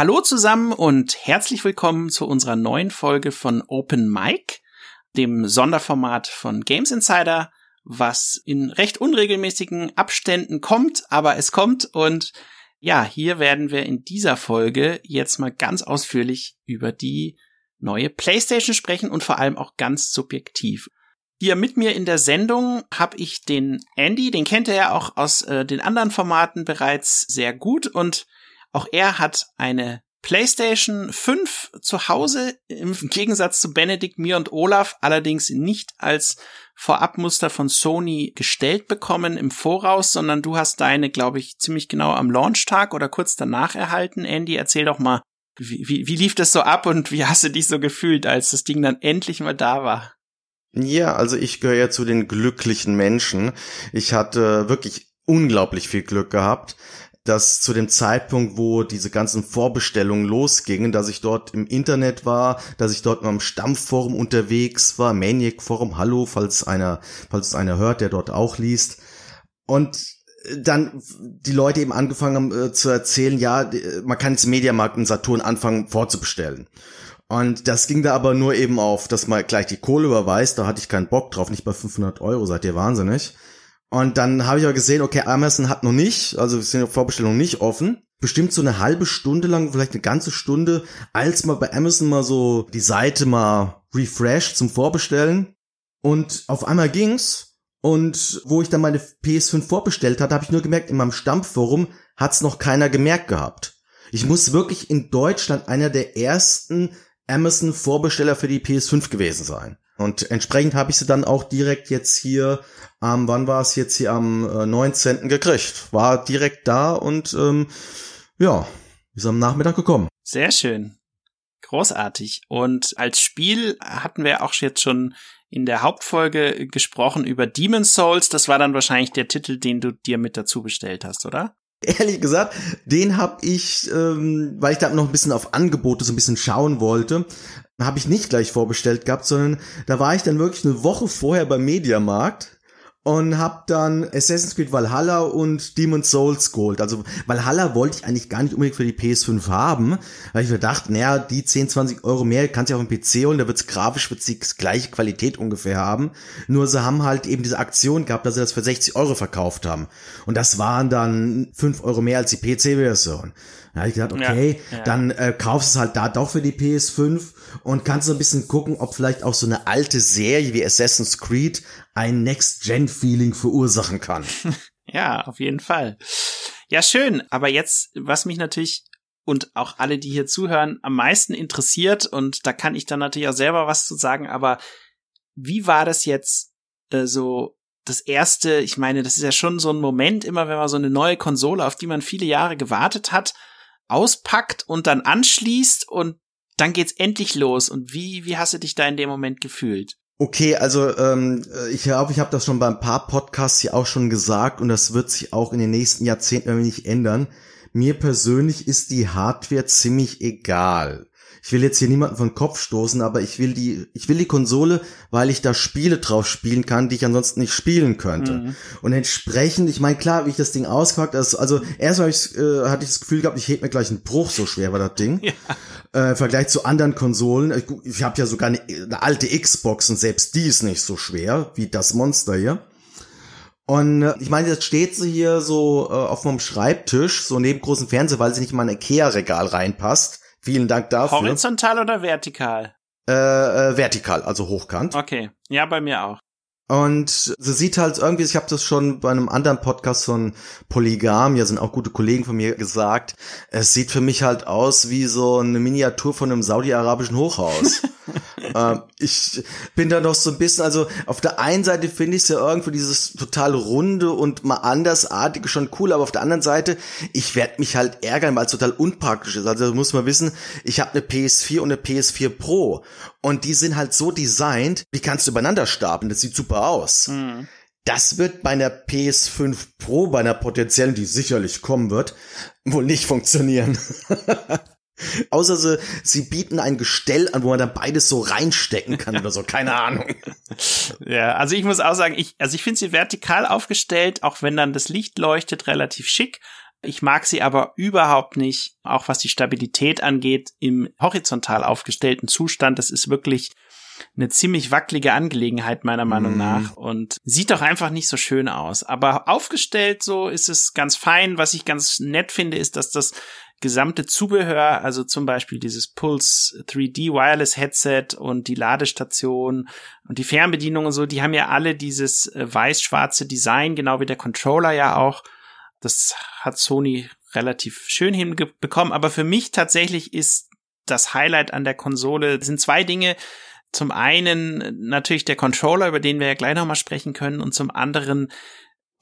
Hallo zusammen und herzlich willkommen zu unserer neuen Folge von Open Mic, dem Sonderformat von Games Insider, was in recht unregelmäßigen Abständen kommt, aber es kommt und ja, hier werden wir in dieser Folge jetzt mal ganz ausführlich über die neue PlayStation sprechen und vor allem auch ganz subjektiv. Hier mit mir in der Sendung habe ich den Andy, den kennt er ja auch aus äh, den anderen Formaten bereits sehr gut und auch er hat eine PlayStation 5 zu Hause, im Gegensatz zu Benedikt, mir und Olaf, allerdings nicht als Vorabmuster von Sony gestellt bekommen im Voraus, sondern du hast deine, glaube ich, ziemlich genau am Launchtag oder kurz danach erhalten. Andy, erzähl doch mal, wie, wie, wie lief das so ab und wie hast du dich so gefühlt, als das Ding dann endlich mal da war? Ja, also ich gehöre ja zu den glücklichen Menschen. Ich hatte wirklich unglaublich viel Glück gehabt dass zu dem Zeitpunkt, wo diese ganzen Vorbestellungen losgingen, dass ich dort im Internet war, dass ich dort am Stammforum unterwegs war, Maniac Forum, hallo, falls einer, falls einer hört, der dort auch liest. Und dann die Leute eben angefangen haben äh, zu erzählen, ja, man kann jetzt Mediamarkt und Saturn anfangen vorzubestellen. Und das ging da aber nur eben auf, dass man gleich die Kohle überweist, da hatte ich keinen Bock drauf, nicht bei 500 Euro, seid ihr wahnsinnig. Und dann habe ich aber gesehen, okay, Amazon hat noch nicht, also sind die Vorbestellungen nicht offen. Bestimmt so eine halbe Stunde lang, vielleicht eine ganze Stunde, als mal bei Amazon mal so die Seite mal refreshed zum Vorbestellen. Und auf einmal ging's. Und wo ich dann meine PS5 vorbestellt hatte, habe ich nur gemerkt, in meinem Stammforum hat's noch keiner gemerkt gehabt. Ich muss wirklich in Deutschland einer der ersten Amazon-Vorbesteller für die PS5 gewesen sein. Und entsprechend habe ich sie dann auch direkt jetzt hier am, wann war es jetzt hier am äh, 19. gekriegt. War direkt da und ähm, ja, ist am Nachmittag gekommen. Sehr schön. Großartig. Und als Spiel hatten wir auch jetzt schon in der Hauptfolge gesprochen über Demon's Souls. Das war dann wahrscheinlich der Titel, den du dir mit dazu bestellt hast, oder? Ehrlich gesagt, den habe ich, ähm, weil ich da noch ein bisschen auf Angebote so ein bisschen schauen wollte, habe ich nicht gleich vorbestellt gehabt, sondern da war ich dann wirklich eine Woche vorher beim Mediamarkt und hab dann Assassin's Creed Valhalla und Demon's Souls geholt. Also Valhalla wollte ich eigentlich gar nicht unbedingt für die PS5 haben, weil ich mir dachte, naja, die 10, 20 Euro mehr kannst du ja auf dem PC holen, da wird's grafisch wird's die gleiche Qualität ungefähr haben. Nur sie haben halt eben diese Aktion gehabt, dass sie das für 60 Euro verkauft haben. Und das waren dann 5 Euro mehr als die PC-Version. Da habe ich gedacht, okay, ja, ja. dann äh, kaufst du es halt da doch für die PS5 und kannst so ein bisschen gucken, ob vielleicht auch so eine alte Serie wie Assassin's Creed ein Next-Gen-Feeling verursachen kann. ja, auf jeden Fall. Ja, schön. Aber jetzt, was mich natürlich und auch alle, die hier zuhören, am meisten interessiert, und da kann ich dann natürlich auch selber was zu sagen, aber wie war das jetzt äh, so das erste, ich meine, das ist ja schon so ein Moment immer, wenn man so eine neue Konsole, auf die man viele Jahre gewartet hat, auspackt und dann anschließt und dann geht's endlich los. Und wie, wie hast du dich da in dem Moment gefühlt? Okay, also ähm, ich glaube, ich habe das schon bei ein paar Podcasts hier auch schon gesagt und das wird sich auch in den nächsten Jahrzehnten nicht ändern. Mir persönlich ist die Hardware ziemlich egal ich will jetzt hier niemanden von Kopf stoßen, aber ich will die, ich will die Konsole, weil ich da Spiele drauf spielen kann, die ich ansonsten nicht spielen könnte. Mhm. Und entsprechend, ich meine, klar, wie ich das Ding ausgepackt also, also erstmal äh, hatte ich das Gefühl gehabt, ich heb mir gleich einen Bruch, so schwer war das Ding. Ja. Äh, Im Vergleich zu anderen Konsolen. Ich, ich habe ja sogar eine, eine alte Xbox und selbst die ist nicht so schwer wie das Monster hier. Und äh, ich meine, jetzt steht sie hier so äh, auf meinem Schreibtisch, so neben großen Fernseher, weil sie nicht in mein Ikea-Regal reinpasst. Vielen Dank dafür. Horizontal oder vertikal? Äh, äh, vertikal, also hochkant. Okay, ja, bei mir auch. Und sie sieht halt irgendwie, ich habe das schon bei einem anderen Podcast von Polygam, ja sind auch gute Kollegen von mir gesagt, es sieht für mich halt aus wie so eine Miniatur von einem saudi-arabischen Hochhaus. ähm, ich bin da noch so ein bisschen, also auf der einen Seite finde ich es ja irgendwo dieses total runde und mal andersartige schon cool, aber auf der anderen Seite, ich werde mich halt ärgern, weil es total unpraktisch ist. Also muss man wissen, ich habe eine PS4 und eine PS4 Pro und die sind halt so designt, die kannst du übereinander stapeln. Das sieht super aus. Mhm. Das wird bei einer PS5 Pro, bei einer potenziellen, die sicherlich kommen wird, wohl nicht funktionieren. Außer sie, sie bieten ein Gestell an, wo man dann beides so reinstecken kann oder so, keine Ahnung. Ja, also ich muss auch sagen, ich, also ich finde sie vertikal aufgestellt, auch wenn dann das Licht leuchtet, relativ schick. Ich mag sie aber überhaupt nicht, auch was die Stabilität angeht, im horizontal aufgestellten Zustand. Das ist wirklich eine ziemlich wackelige Angelegenheit meiner Meinung mm. nach und sieht doch einfach nicht so schön aus. Aber aufgestellt so ist es ganz fein. Was ich ganz nett finde, ist, dass das gesamte Zubehör, also zum Beispiel dieses Pulse 3D Wireless Headset und die Ladestation und die Fernbedienung und so, die haben ja alle dieses äh, weiß-schwarze Design, genau wie der Controller ja auch. Das hat Sony relativ schön hinbekommen. Aber für mich tatsächlich ist das Highlight an der Konsole sind zwei Dinge. Zum einen natürlich der Controller, über den wir ja gleich nochmal sprechen können, und zum anderen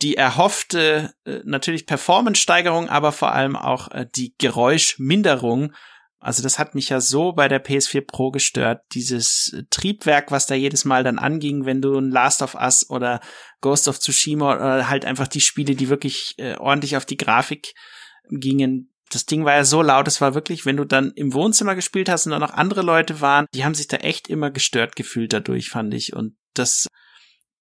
die erhoffte äh, natürlich Performance-Steigerung, aber vor allem auch äh, die Geräuschminderung. Also das hat mich ja so bei der PS4 Pro gestört, dieses Triebwerk, was da jedes Mal dann anging, wenn du ein Last of Us oder Ghost of Tsushima oder halt einfach die Spiele, die wirklich äh, ordentlich auf die Grafik gingen, das Ding war ja so laut, es war wirklich, wenn du dann im Wohnzimmer gespielt hast und dann noch andere Leute waren, die haben sich da echt immer gestört gefühlt dadurch, fand ich. Und das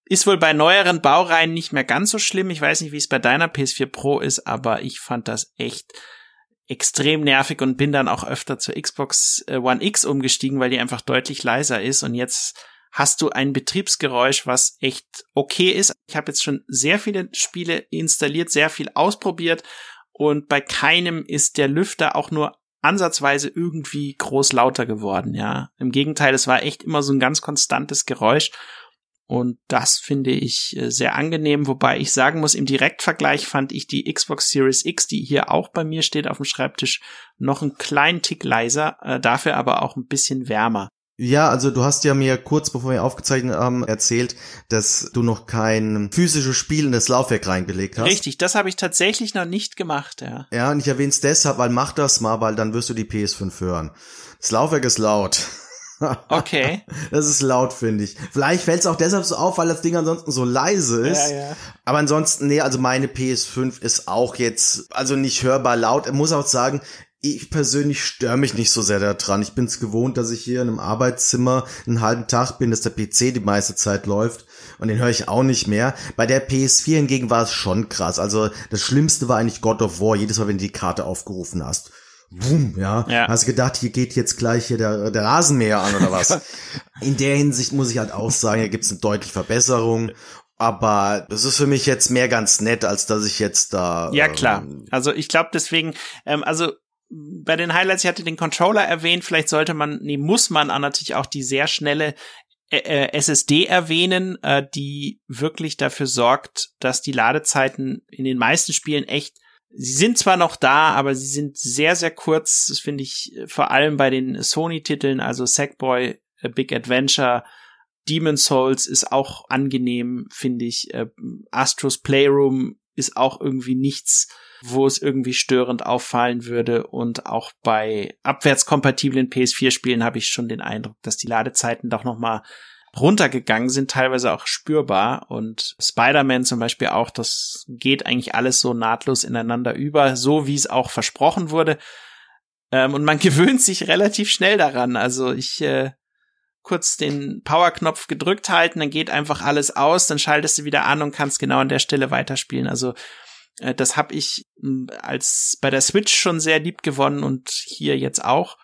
ist wohl bei neueren Baureihen nicht mehr ganz so schlimm. Ich weiß nicht, wie es bei deiner PS4 Pro ist, aber ich fand das echt extrem nervig und bin dann auch öfter zur Xbox äh, One X umgestiegen, weil die einfach deutlich leiser ist. Und jetzt hast du ein Betriebsgeräusch, was echt okay ist. Ich habe jetzt schon sehr viele Spiele installiert, sehr viel ausprobiert und bei keinem ist der Lüfter auch nur ansatzweise irgendwie groß lauter geworden, ja. Im Gegenteil, es war echt immer so ein ganz konstantes Geräusch und das finde ich äh, sehr angenehm, wobei ich sagen muss, im Direktvergleich fand ich die Xbox Series X, die hier auch bei mir steht auf dem Schreibtisch, noch einen kleinen Tick leiser, äh, dafür aber auch ein bisschen wärmer. Ja, also du hast ja mir kurz bevor wir aufgezeichnet haben erzählt, dass du noch kein physisches Spiel in das Laufwerk reingelegt hast. Richtig, das habe ich tatsächlich noch nicht gemacht, ja. Ja, und ich erwähne es deshalb, weil mach das mal, weil dann wirst du die PS5 hören. Das Laufwerk ist laut. Okay. Das ist laut, finde ich. Vielleicht fällt es auch deshalb so auf, weil das Ding ansonsten so leise ist. Ja, ja. Aber ansonsten, nee, also meine PS5 ist auch jetzt, also nicht hörbar laut. Ich muss auch sagen, ich persönlich störe mich nicht so sehr daran. Ich bin es gewohnt, dass ich hier in einem Arbeitszimmer einen halben Tag bin, dass der PC die meiste Zeit läuft. Und den höre ich auch nicht mehr. Bei der PS4 hingegen war es schon krass. Also das Schlimmste war eigentlich God of War, jedes Mal, wenn du die Karte aufgerufen hast. Boom, ja. ja. Hast gedacht, hier geht jetzt gleich hier der, der Rasenmäher an oder was? In der Hinsicht muss ich halt auch sagen, hier gibt's eine deutliche Verbesserung. Aber das ist für mich jetzt mehr ganz nett, als dass ich jetzt da. Ja, klar. Ähm, also ich glaube deswegen, ähm, also bei den Highlights, ich hatte den Controller erwähnt, vielleicht sollte man, nee, muss man natürlich auch die sehr schnelle äh, äh SSD erwähnen, äh, die wirklich dafür sorgt, dass die Ladezeiten in den meisten Spielen echt Sie sind zwar noch da, aber sie sind sehr, sehr kurz. Das finde ich äh, vor allem bei den Sony-Titeln, also Sackboy, äh, Big Adventure, Demon Souls ist auch angenehm, finde ich. Astros Playroom ist auch irgendwie nichts, wo es irgendwie störend auffallen würde. Und auch bei abwärtskompatiblen PS4-Spielen habe ich schon den Eindruck, dass die Ladezeiten doch noch mal runtergegangen sind, teilweise auch spürbar. Und Spider-Man zum Beispiel auch, das geht eigentlich alles so nahtlos ineinander über, so wie es auch versprochen wurde. Ähm, und man gewöhnt sich relativ schnell daran. Also ich äh, kurz den Power-Knopf gedrückt halten, dann geht einfach alles aus, dann schaltest du wieder an und kannst genau an der Stelle weiterspielen. Also äh, das habe ich als bei der Switch schon sehr lieb gewonnen und hier jetzt auch.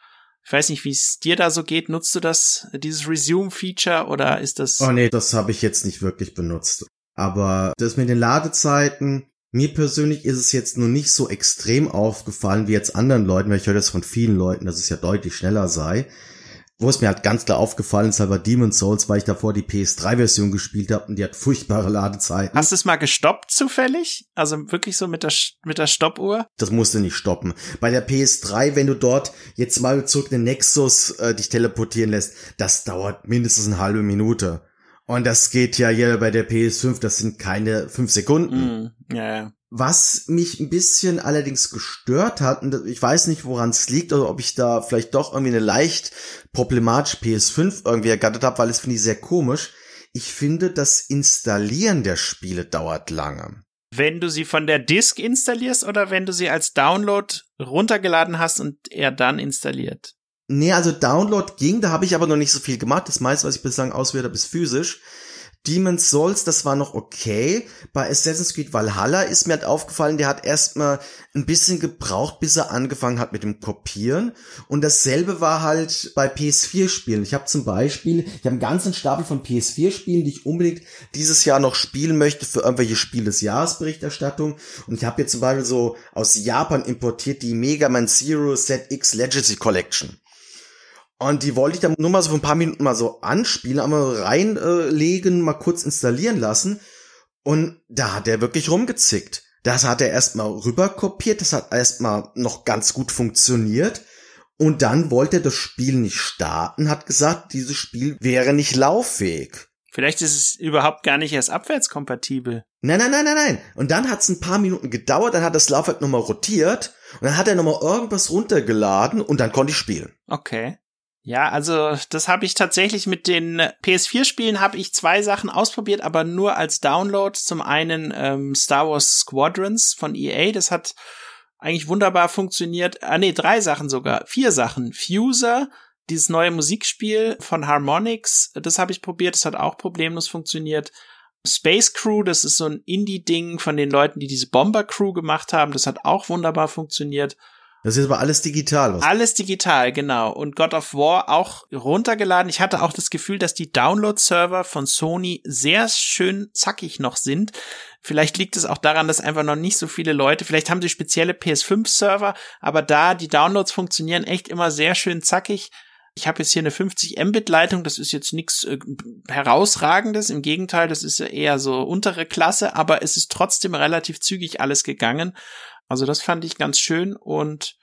Ich weiß nicht, wie es dir da so geht. Nutzt du das, dieses Resume-Feature oder ist das? Oh nee, das habe ich jetzt nicht wirklich benutzt. Aber das mit den Ladezeiten, mir persönlich ist es jetzt nur nicht so extrem aufgefallen wie jetzt anderen Leuten, weil ich höre das von vielen Leuten, dass es ja deutlich schneller sei. Wo es mir halt ganz klar aufgefallen ist, halt bei Demon's Souls, weil ich davor die PS3-Version gespielt habe und die hat furchtbare Ladezeiten. Hast du es mal gestoppt zufällig? Also wirklich so mit der, mit der Stoppuhr? Das musste nicht stoppen. Bei der PS3, wenn du dort jetzt mal zurück in den Nexus äh, dich teleportieren lässt, das dauert mindestens eine halbe Minute. Und das geht ja hier bei der PS5, das sind keine fünf Sekunden. Mm, ja, ja. Was mich ein bisschen allerdings gestört hat, und ich weiß nicht, woran es liegt, oder ob ich da vielleicht doch irgendwie eine leicht problematische PS5 irgendwie ergattert habe, weil es finde ich sehr komisch. Ich finde, das Installieren der Spiele dauert lange. Wenn du sie von der Disk installierst oder wenn du sie als Download runtergeladen hast und er dann installiert? Nee, also Download ging, da habe ich aber noch nicht so viel gemacht. Das meiste, was ich bislang auswählt habe, ist physisch. Demon's Souls, das war noch okay. Bei Assassin's Creed Valhalla ist mir halt aufgefallen, der hat erstmal ein bisschen gebraucht, bis er angefangen hat mit dem Kopieren. Und dasselbe war halt bei PS4-Spielen. Ich habe zum Beispiel, ich habe einen ganzen Stapel von PS4-Spielen, die ich unbedingt dieses Jahr noch spielen möchte für irgendwelche Spiel des Jahresberichterstattung. Und ich habe jetzt zum Beispiel so aus Japan importiert die Mega Man Zero ZX Legacy Collection. Und die wollte ich dann nur mal so für ein paar Minuten mal so anspielen, einmal reinlegen, mal kurz installieren lassen. Und da hat er wirklich rumgezickt. Das hat er erstmal rüberkopiert, das hat erstmal noch ganz gut funktioniert. Und dann wollte er das Spiel nicht starten, hat gesagt, dieses Spiel wäre nicht lauffähig. Vielleicht ist es überhaupt gar nicht erst abwärtskompatibel. Nein, nein, nein, nein, nein. Und dann hat es ein paar Minuten gedauert, dann hat das Laufwerk nochmal rotiert und dann hat er nochmal irgendwas runtergeladen und dann konnte ich spielen. Okay. Ja, also das habe ich tatsächlich mit den PS4-Spielen habe ich zwei Sachen ausprobiert, aber nur als Download. Zum einen ähm, Star Wars Squadrons von EA, das hat eigentlich wunderbar funktioniert. Ah nee, drei Sachen sogar, vier Sachen. Fuser, dieses neue Musikspiel von Harmonix, das habe ich probiert, das hat auch problemlos funktioniert. Space Crew, das ist so ein Indie-Ding von den Leuten, die diese Bomber Crew gemacht haben, das hat auch wunderbar funktioniert. Das ist aber alles digital. Was? Alles digital, genau. Und God of War auch runtergeladen. Ich hatte auch das Gefühl, dass die Download-Server von Sony sehr schön zackig noch sind. Vielleicht liegt es auch daran, dass einfach noch nicht so viele Leute, vielleicht haben sie spezielle PS5-Server, aber da die Downloads funktionieren echt immer sehr schön zackig. Ich habe jetzt hier eine 50 Mbit-Leitung, das ist jetzt nichts äh, herausragendes, im Gegenteil, das ist ja eher so untere Klasse, aber es ist trotzdem relativ zügig alles gegangen. Also das fand ich ganz schön und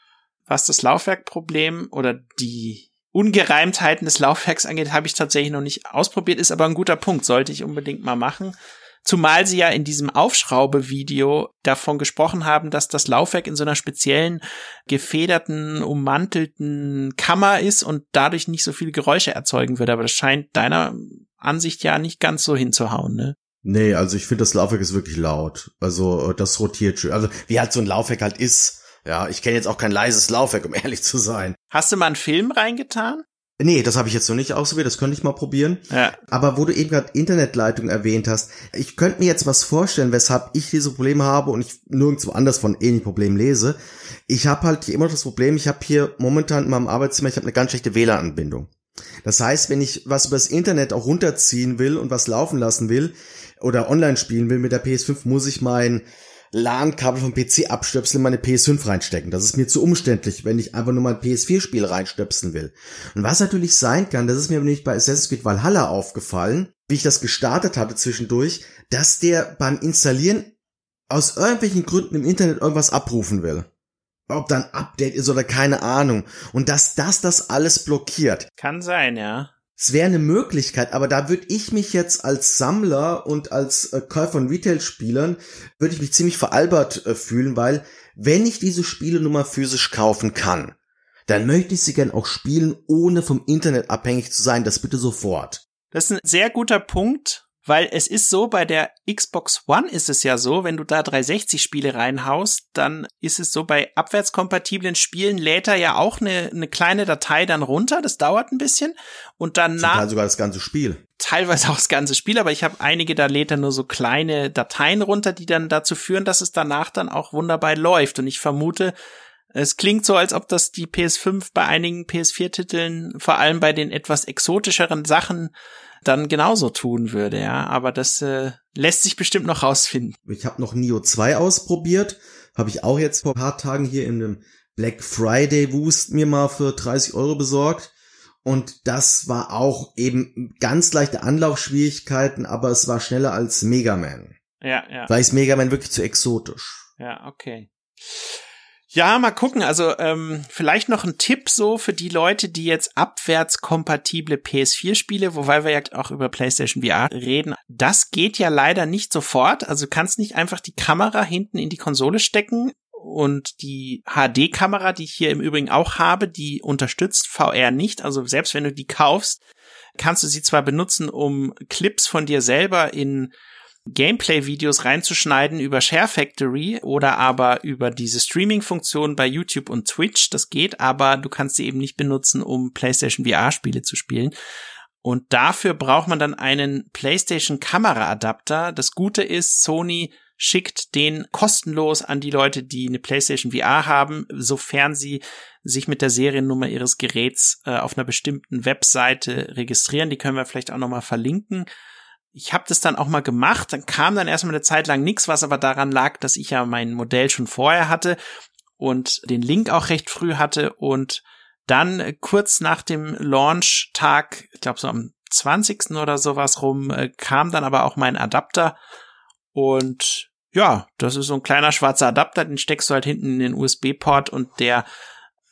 was das Laufwerkproblem oder die Ungereimtheiten des Laufwerks angeht, habe ich tatsächlich noch nicht ausprobiert, ist aber ein guter Punkt, sollte ich unbedingt mal machen. Zumal sie ja in diesem Aufschraube-Video davon gesprochen haben, dass das Laufwerk in so einer speziellen gefederten, ummantelten Kammer ist und dadurch nicht so viele Geräusche erzeugen wird. Aber das scheint deiner Ansicht ja nicht ganz so hinzuhauen, ne? Nee, also ich finde, das Laufwerk ist wirklich laut. Also äh, das rotiert schön. Also wie halt so ein Laufwerk halt ist. Ja, ich kenne jetzt auch kein leises Laufwerk, um ehrlich zu sein. Hast du mal einen Film reingetan? Nee, das habe ich jetzt noch nicht ausprobiert, das könnte ich mal probieren. Ja. Aber wo du eben gerade Internetleitung erwähnt hast, ich könnte mir jetzt was vorstellen, weshalb ich diese Probleme habe und ich nirgendwo anders von ähnlichen Problemen lese. Ich habe halt hier immer noch das Problem, ich habe hier momentan in meinem Arbeitszimmer, ich habe eine ganz schlechte WLAN-Anbindung. Das heißt, wenn ich was übers Internet auch runterziehen will und was laufen lassen will, oder online spielen will mit der PS5, muss ich mein LAN-Kabel vom PC abstöpseln, meine PS5 reinstecken. Das ist mir zu umständlich, wenn ich einfach nur mein PS4-Spiel reinstöpseln will. Und was natürlich sein kann, das ist mir nämlich bei Assassin's Creed Valhalla aufgefallen, wie ich das gestartet hatte zwischendurch, dass der beim Installieren aus irgendwelchen Gründen im Internet irgendwas abrufen will. Ob dann Update ist oder keine Ahnung. Und dass das das alles blockiert. Kann sein, ja. Es wäre eine Möglichkeit, aber da würde ich mich jetzt als Sammler und als äh, Käufer von Retail-Spielern, würde ich mich ziemlich veralbert äh, fühlen, weil wenn ich diese Spiele nun mal physisch kaufen kann, dann möchte ich sie gern auch spielen, ohne vom Internet abhängig zu sein. Das bitte sofort. Das ist ein sehr guter Punkt, weil es ist so, bei der Xbox One ist es ja so, wenn du da 360 Spiele reinhaust, dann ist es so, bei abwärtskompatiblen Spielen lädt er ja auch eine, eine kleine Datei dann runter. Das dauert ein bisschen. Und dann nach. sogar das ganze Spiel. Teilweise auch das ganze Spiel, aber ich habe einige, da lädt er nur so kleine Dateien runter, die dann dazu führen, dass es danach dann auch wunderbar läuft. Und ich vermute, es klingt so, als ob das die PS5 bei einigen PS4-Titeln, vor allem bei den etwas exotischeren Sachen, dann genauso tun würde, ja. Aber das äh, lässt sich bestimmt noch rausfinden. Ich habe noch Nio 2 ausprobiert, habe ich auch jetzt vor ein paar Tagen hier in einem Black Friday Wust mir mal für 30 Euro besorgt. Und das war auch eben ganz leichte Anlaufschwierigkeiten, aber es war schneller als Mega Man. Ja, ja. Weil ist Mega Man wirklich zu exotisch. Ja, okay. Ja, mal gucken. Also ähm, vielleicht noch ein Tipp so für die Leute, die jetzt abwärtskompatible PS4-Spiele, wobei wir ja auch über PlayStation VR reden. Das geht ja leider nicht sofort. Also du kannst nicht einfach die Kamera hinten in die Konsole stecken und die HD-Kamera, die ich hier im Übrigen auch habe, die unterstützt VR nicht. Also selbst wenn du die kaufst, kannst du sie zwar benutzen, um Clips von dir selber in Gameplay-Videos reinzuschneiden über Share Factory oder aber über diese Streaming-Funktion bei YouTube und Twitch. Das geht, aber du kannst sie eben nicht benutzen, um PlayStation VR-Spiele zu spielen. Und dafür braucht man dann einen PlayStation Kameraadapter. Das Gute ist, Sony schickt den kostenlos an die Leute, die eine PlayStation VR haben, sofern sie sich mit der Seriennummer ihres Geräts äh, auf einer bestimmten Webseite registrieren. Die können wir vielleicht auch nochmal verlinken. Ich habe das dann auch mal gemacht, dann kam dann erstmal eine Zeit lang nichts, was aber daran lag, dass ich ja mein Modell schon vorher hatte und den Link auch recht früh hatte und dann äh, kurz nach dem Launch-Tag, ich glaube so am 20. oder sowas rum, äh, kam dann aber auch mein Adapter und ja, das ist so ein kleiner schwarzer Adapter, den steckst du halt hinten in den USB-Port und der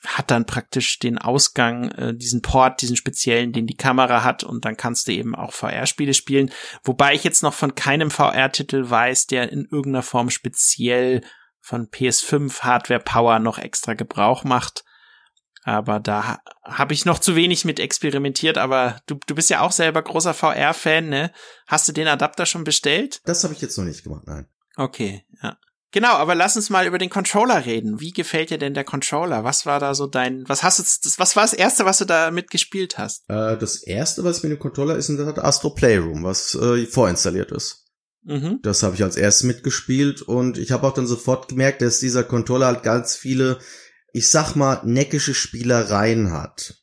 hat dann praktisch den Ausgang, äh, diesen Port, diesen speziellen, den die Kamera hat und dann kannst du eben auch VR-Spiele spielen. Wobei ich jetzt noch von keinem VR-Titel weiß, der in irgendeiner Form speziell von PS5 Hardware Power noch extra Gebrauch macht. Aber da habe ich noch zu wenig mit experimentiert, aber du, du bist ja auch selber großer VR-Fan, ne? Hast du den Adapter schon bestellt? Das habe ich jetzt noch nicht gemacht, nein. Okay, ja. Genau, aber lass uns mal über den Controller reden. Wie gefällt dir denn der Controller? Was war da so dein, was hast du, was war das erste, was du da mitgespielt hast? Äh, das erste, was mit dem Controller ist, ist das Astro Playroom, was äh, vorinstalliert ist. Mhm. Das habe ich als erstes mitgespielt und ich habe auch dann sofort gemerkt, dass dieser Controller halt ganz viele, ich sag mal, neckische Spielereien hat.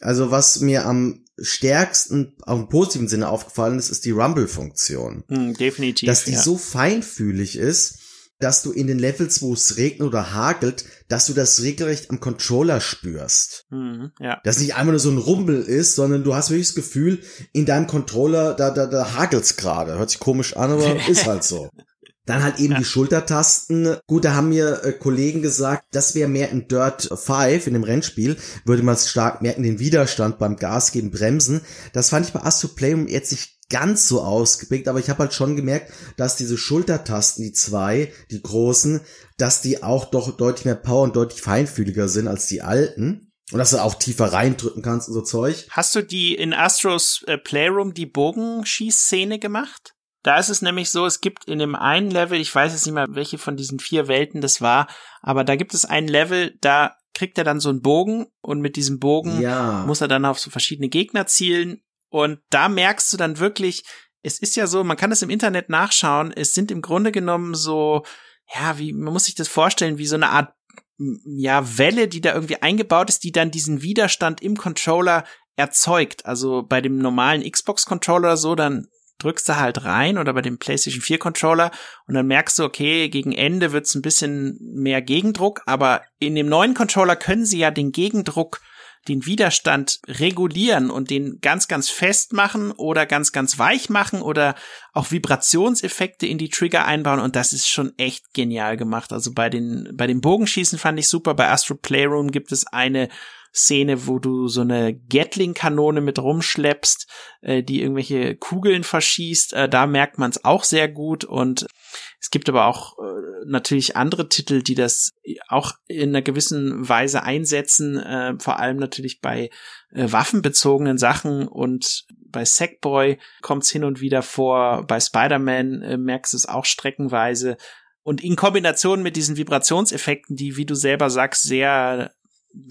Also was mir am stärksten, auch im positiven Sinne aufgefallen ist, ist die Rumble-Funktion. Mm, definitiv. Dass die ja. so feinfühlig ist, dass du in den Levels, wo es regnet oder hagelt, dass du das regelrecht am Controller spürst. Mhm, ja. Dass nicht einfach nur so ein Rumbel ist, sondern du hast wirklich das Gefühl, in deinem Controller, da, da, da hagelt's gerade. Hört sich komisch an, aber ist halt so. Dann halt eben ja. die Schultertasten. Gut, da haben mir äh, Kollegen gesagt, das wäre mehr in Dirt 5, in dem Rennspiel, würde man stark merken, den Widerstand beim Gas geben, Bremsen. Das fand ich bei Astro Play jetzt nicht ganz so ausgeprägt, aber ich habe halt schon gemerkt, dass diese Schultertasten, die zwei, die großen, dass die auch doch deutlich mehr Power und deutlich feinfühliger sind als die alten. Und dass du auch tiefer reindrücken kannst und so Zeug. Hast du die in Astros äh, Playroom die Bogenschießszene gemacht? Da ist es nämlich so, es gibt in dem einen Level, ich weiß jetzt nicht mehr, welche von diesen vier Welten das war, aber da gibt es ein Level, da kriegt er dann so einen Bogen und mit diesem Bogen ja. muss er dann auf so verschiedene Gegner zielen und da merkst du dann wirklich, es ist ja so, man kann das im Internet nachschauen, es sind im Grunde genommen so, ja, wie, man muss sich das vorstellen, wie so eine Art ja, Welle, die da irgendwie eingebaut ist, die dann diesen Widerstand im Controller erzeugt. Also bei dem normalen Xbox-Controller so, dann drückst du halt rein oder bei dem PlayStation 4 Controller und dann merkst du, okay, gegen Ende wird's ein bisschen mehr Gegendruck, aber in dem neuen Controller können sie ja den Gegendruck den Widerstand regulieren und den ganz, ganz fest machen oder ganz, ganz weich machen oder auch Vibrationseffekte in die Trigger einbauen und das ist schon echt genial gemacht. Also bei den, bei dem Bogenschießen fand ich super. Bei Astro Playroom gibt es eine Szene, wo du so eine Gatling-Kanone mit rumschleppst, äh, die irgendwelche Kugeln verschießt. Äh, da merkt man es auch sehr gut und es gibt aber auch äh, natürlich andere Titel, die das auch in einer gewissen Weise einsetzen, äh, vor allem natürlich bei äh, waffenbezogenen Sachen und bei Sackboy kommt es hin und wieder vor, bei Spider-Man äh, merkst du es auch streckenweise. Und in Kombination mit diesen Vibrationseffekten, die, wie du selber sagst, sehr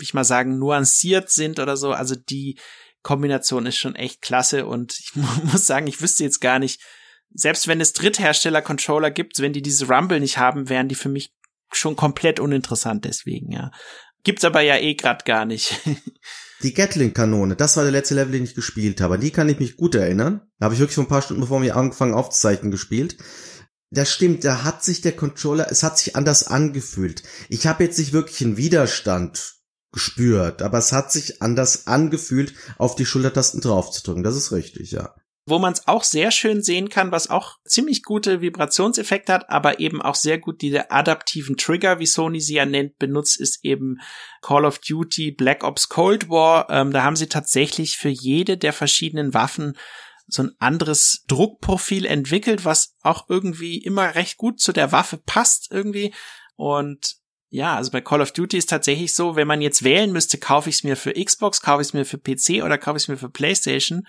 ich mal sagen, nuanciert sind oder so. Also die Kombination ist schon echt klasse und ich muss sagen, ich wüsste jetzt gar nicht, selbst wenn es Dritthersteller-Controller gibt, wenn die diese Rumble nicht haben, wären die für mich schon komplett uninteressant deswegen, ja. Gibt's aber ja eh grad gar nicht. Die Gatling-Kanone, das war der letzte Level, den ich gespielt habe. Die kann ich mich gut erinnern. Da habe ich wirklich vor ein paar Stunden, bevor wir angefangen aufzuzeichnen, gespielt. Das stimmt, da hat sich der Controller, es hat sich anders angefühlt. Ich habe jetzt nicht wirklich einen Widerstand gespürt, aber es hat sich anders angefühlt, auf die Schultertasten draufzudrücken. Das ist richtig, ja. Wo man es auch sehr schön sehen kann, was auch ziemlich gute Vibrationseffekte hat, aber eben auch sehr gut diese adaptiven Trigger, wie Sony sie ja nennt, benutzt, ist eben Call of Duty Black Ops Cold War. Ähm, da haben sie tatsächlich für jede der verschiedenen Waffen so ein anderes Druckprofil entwickelt, was auch irgendwie immer recht gut zu der Waffe passt irgendwie. Und ja, also bei Call of Duty ist tatsächlich so, wenn man jetzt wählen müsste, kaufe ich es mir für Xbox, kaufe ich es mir für PC oder kaufe ich es mir für PlayStation,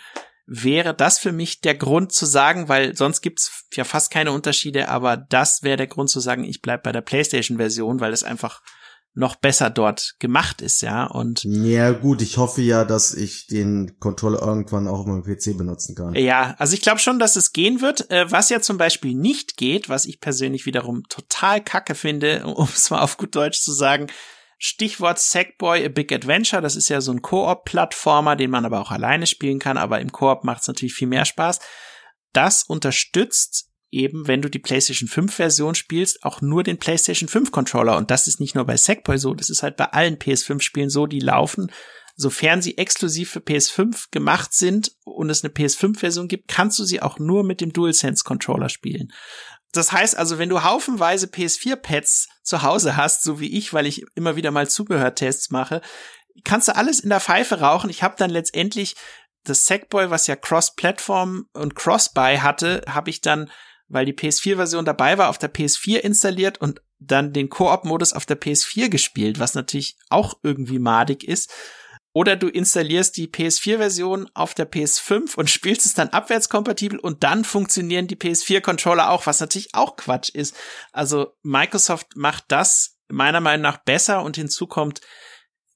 wäre das für mich der Grund zu sagen, weil sonst gibt's ja fast keine Unterschiede, aber das wäre der Grund zu sagen, ich bleib bei der PlayStation-Version, weil es einfach noch besser dort gemacht ist, ja. Und ja gut, ich hoffe ja, dass ich den Controller irgendwann auch auf meinem PC benutzen kann. Ja, also ich glaube schon, dass es gehen wird. Äh, was ja zum Beispiel nicht geht, was ich persönlich wiederum total kacke finde, um es mal auf gut Deutsch zu sagen, Stichwort Sackboy A Big Adventure, das ist ja so ein Koop-Plattformer, den man aber auch alleine spielen kann, aber im Koop macht es natürlich viel mehr Spaß. Das unterstützt eben, wenn du die PlayStation 5 Version spielst, auch nur den PlayStation 5 Controller. Und das ist nicht nur bei Sackboy so, das ist halt bei allen PS5 Spielen so, die laufen. Sofern sie exklusiv für PS5 gemacht sind und es eine PS5 Version gibt, kannst du sie auch nur mit dem DualSense Controller spielen. Das heißt also, wenn du haufenweise PS4-Pads zu Hause hast, so wie ich, weil ich immer wieder mal Zubehörtests mache, kannst du alles in der Pfeife rauchen. Ich habe dann letztendlich das Sackboy, was ja Cross-Platform und Cross-Buy hatte, habe ich dann weil die PS4-Version dabei war, auf der PS4 installiert und dann den Koop-Modus auf der PS4 gespielt, was natürlich auch irgendwie madig ist. Oder du installierst die PS4-Version auf der PS5 und spielst es dann abwärtskompatibel und dann funktionieren die PS4-Controller auch, was natürlich auch Quatsch ist. Also Microsoft macht das meiner Meinung nach besser und hinzu kommt,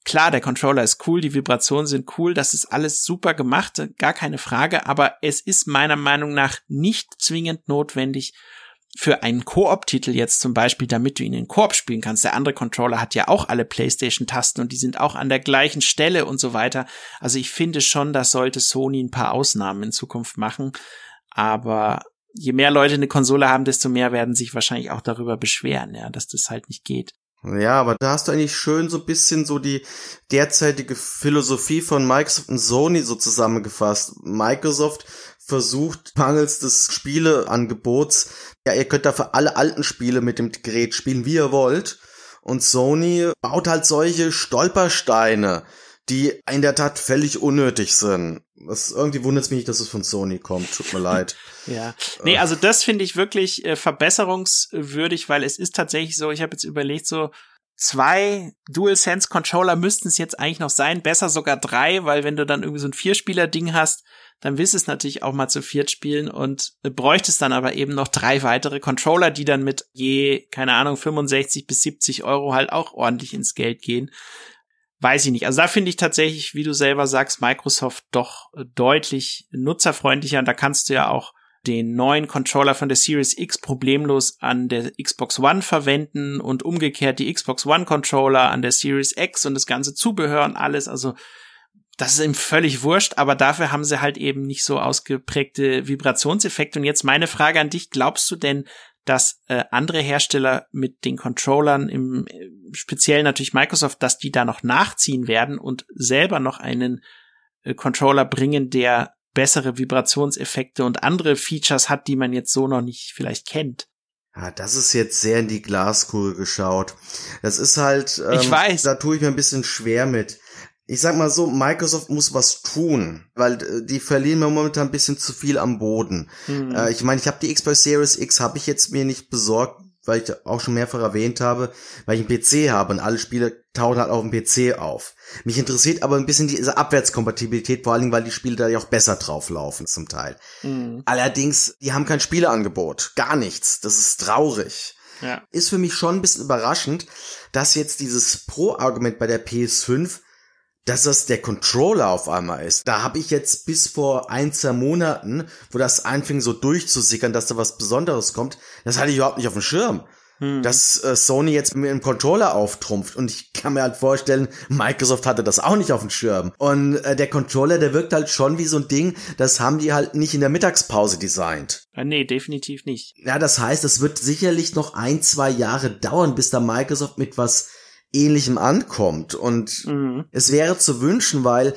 Klar, der Controller ist cool, die Vibrationen sind cool, das ist alles super gemacht, gar keine Frage, aber es ist meiner Meinung nach nicht zwingend notwendig für einen Koop-Titel jetzt zum Beispiel, damit du ihn in Koop spielen kannst. Der andere Controller hat ja auch alle PlayStation-Tasten und die sind auch an der gleichen Stelle und so weiter. Also ich finde schon, das sollte Sony ein paar Ausnahmen in Zukunft machen, aber je mehr Leute eine Konsole haben, desto mehr werden sich wahrscheinlich auch darüber beschweren, ja, dass das halt nicht geht. Ja, aber da hast du eigentlich schön so ein bisschen so die derzeitige Philosophie von Microsoft und Sony so zusammengefasst. Microsoft versucht mangels des Spieleangebots, ja, ihr könnt dafür alle alten Spiele mit dem Gerät spielen, wie ihr wollt. Und Sony baut halt solche Stolpersteine, die in der Tat völlig unnötig sind. Das irgendwie wundert es mich nicht, dass es von Sony kommt. Tut mir leid. ja. Nee, also das finde ich wirklich äh, verbesserungswürdig, weil es ist tatsächlich so, ich habe jetzt überlegt, so zwei DualSense Controller müssten es jetzt eigentlich noch sein, besser sogar drei, weil wenn du dann irgendwie so ein Vierspieler-Ding hast, dann willst du es natürlich auch mal zu viert spielen und äh, bräuchtest dann aber eben noch drei weitere Controller, die dann mit je, keine Ahnung, 65 bis 70 Euro halt auch ordentlich ins Geld gehen weiß ich nicht. Also da finde ich tatsächlich, wie du selber sagst, Microsoft doch deutlich nutzerfreundlicher. Und da kannst du ja auch den neuen Controller von der Series X problemlos an der Xbox One verwenden und umgekehrt die Xbox One Controller an der Series X und das ganze Zubehör und alles. Also das ist ihm völlig wurscht, aber dafür haben sie halt eben nicht so ausgeprägte Vibrationseffekte. Und jetzt meine Frage an dich, glaubst du denn, dass äh, andere Hersteller mit den Controllern, im äh, speziell natürlich Microsoft, dass die da noch nachziehen werden und selber noch einen äh, Controller bringen, der bessere Vibrationseffekte und andere Features hat, die man jetzt so noch nicht vielleicht kennt. Ja, das ist jetzt sehr in die Glaskugel geschaut. Das ist halt, ähm, ich weiß. da tue ich mir ein bisschen schwer mit ich sag mal so, Microsoft muss was tun, weil äh, die verlieren mir momentan ein bisschen zu viel am Boden. Mhm. Äh, ich meine, ich habe die Xbox Series X habe ich jetzt mir nicht besorgt, weil ich auch schon mehrfach erwähnt habe, weil ich einen PC habe und alle Spiele tauchen halt auf dem PC auf. Mich interessiert aber ein bisschen diese Abwärtskompatibilität, vor allen Dingen, weil die Spiele da ja auch besser drauf laufen zum Teil. Mhm. Allerdings, die haben kein Spieleangebot, gar nichts. Das ist traurig. Ja. Ist für mich schon ein bisschen überraschend, dass jetzt dieses Pro-Argument bei der PS5 dass das der Controller auf einmal ist. Da habe ich jetzt bis vor ein, zwei Monaten, wo das anfing so durchzusickern, dass da was Besonderes kommt, das hatte ich überhaupt nicht auf dem Schirm. Hm. Dass äh, Sony jetzt mit dem Controller auftrumpft. Und ich kann mir halt vorstellen, Microsoft hatte das auch nicht auf dem Schirm. Und äh, der Controller, der wirkt halt schon wie so ein Ding, das haben die halt nicht in der Mittagspause designt. Ja, nee, definitiv nicht. Ja, das heißt, es wird sicherlich noch ein, zwei Jahre dauern, bis da Microsoft mit was ähnlichem ankommt. Und mhm. es wäre zu wünschen, weil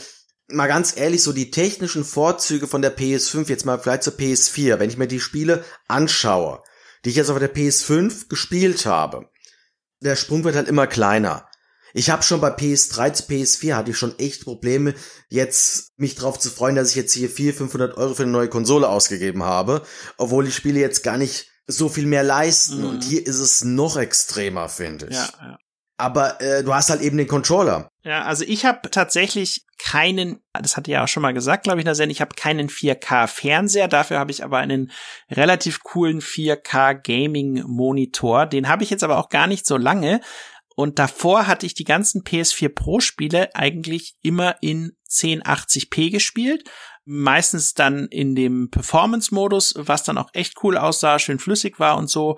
mal ganz ehrlich, so die technischen Vorzüge von der PS5, jetzt mal vielleicht zur PS4, wenn ich mir die Spiele anschaue, die ich jetzt auf der PS5 gespielt habe, der Sprung wird halt immer kleiner. Ich habe schon bei PS3 zu PS4 hatte ich schon echt Probleme, jetzt mich drauf zu freuen, dass ich jetzt hier 400, 500 Euro für eine neue Konsole ausgegeben habe, obwohl die Spiele jetzt gar nicht so viel mehr leisten. Mhm. Und hier ist es noch extremer, finde ich. Ja, ja aber äh, du hast halt eben den Controller. Ja, also ich habe tatsächlich keinen, das hatte ich ja auch schon mal gesagt, glaube ich, in der Sendung, ich habe keinen 4K-Fernseher, dafür habe ich aber einen relativ coolen 4K-Gaming-Monitor. Den habe ich jetzt aber auch gar nicht so lange. Und davor hatte ich die ganzen PS4 Pro Spiele eigentlich immer in 1080p gespielt. Meistens dann in dem Performance Modus, was dann auch echt cool aussah, schön flüssig war und so.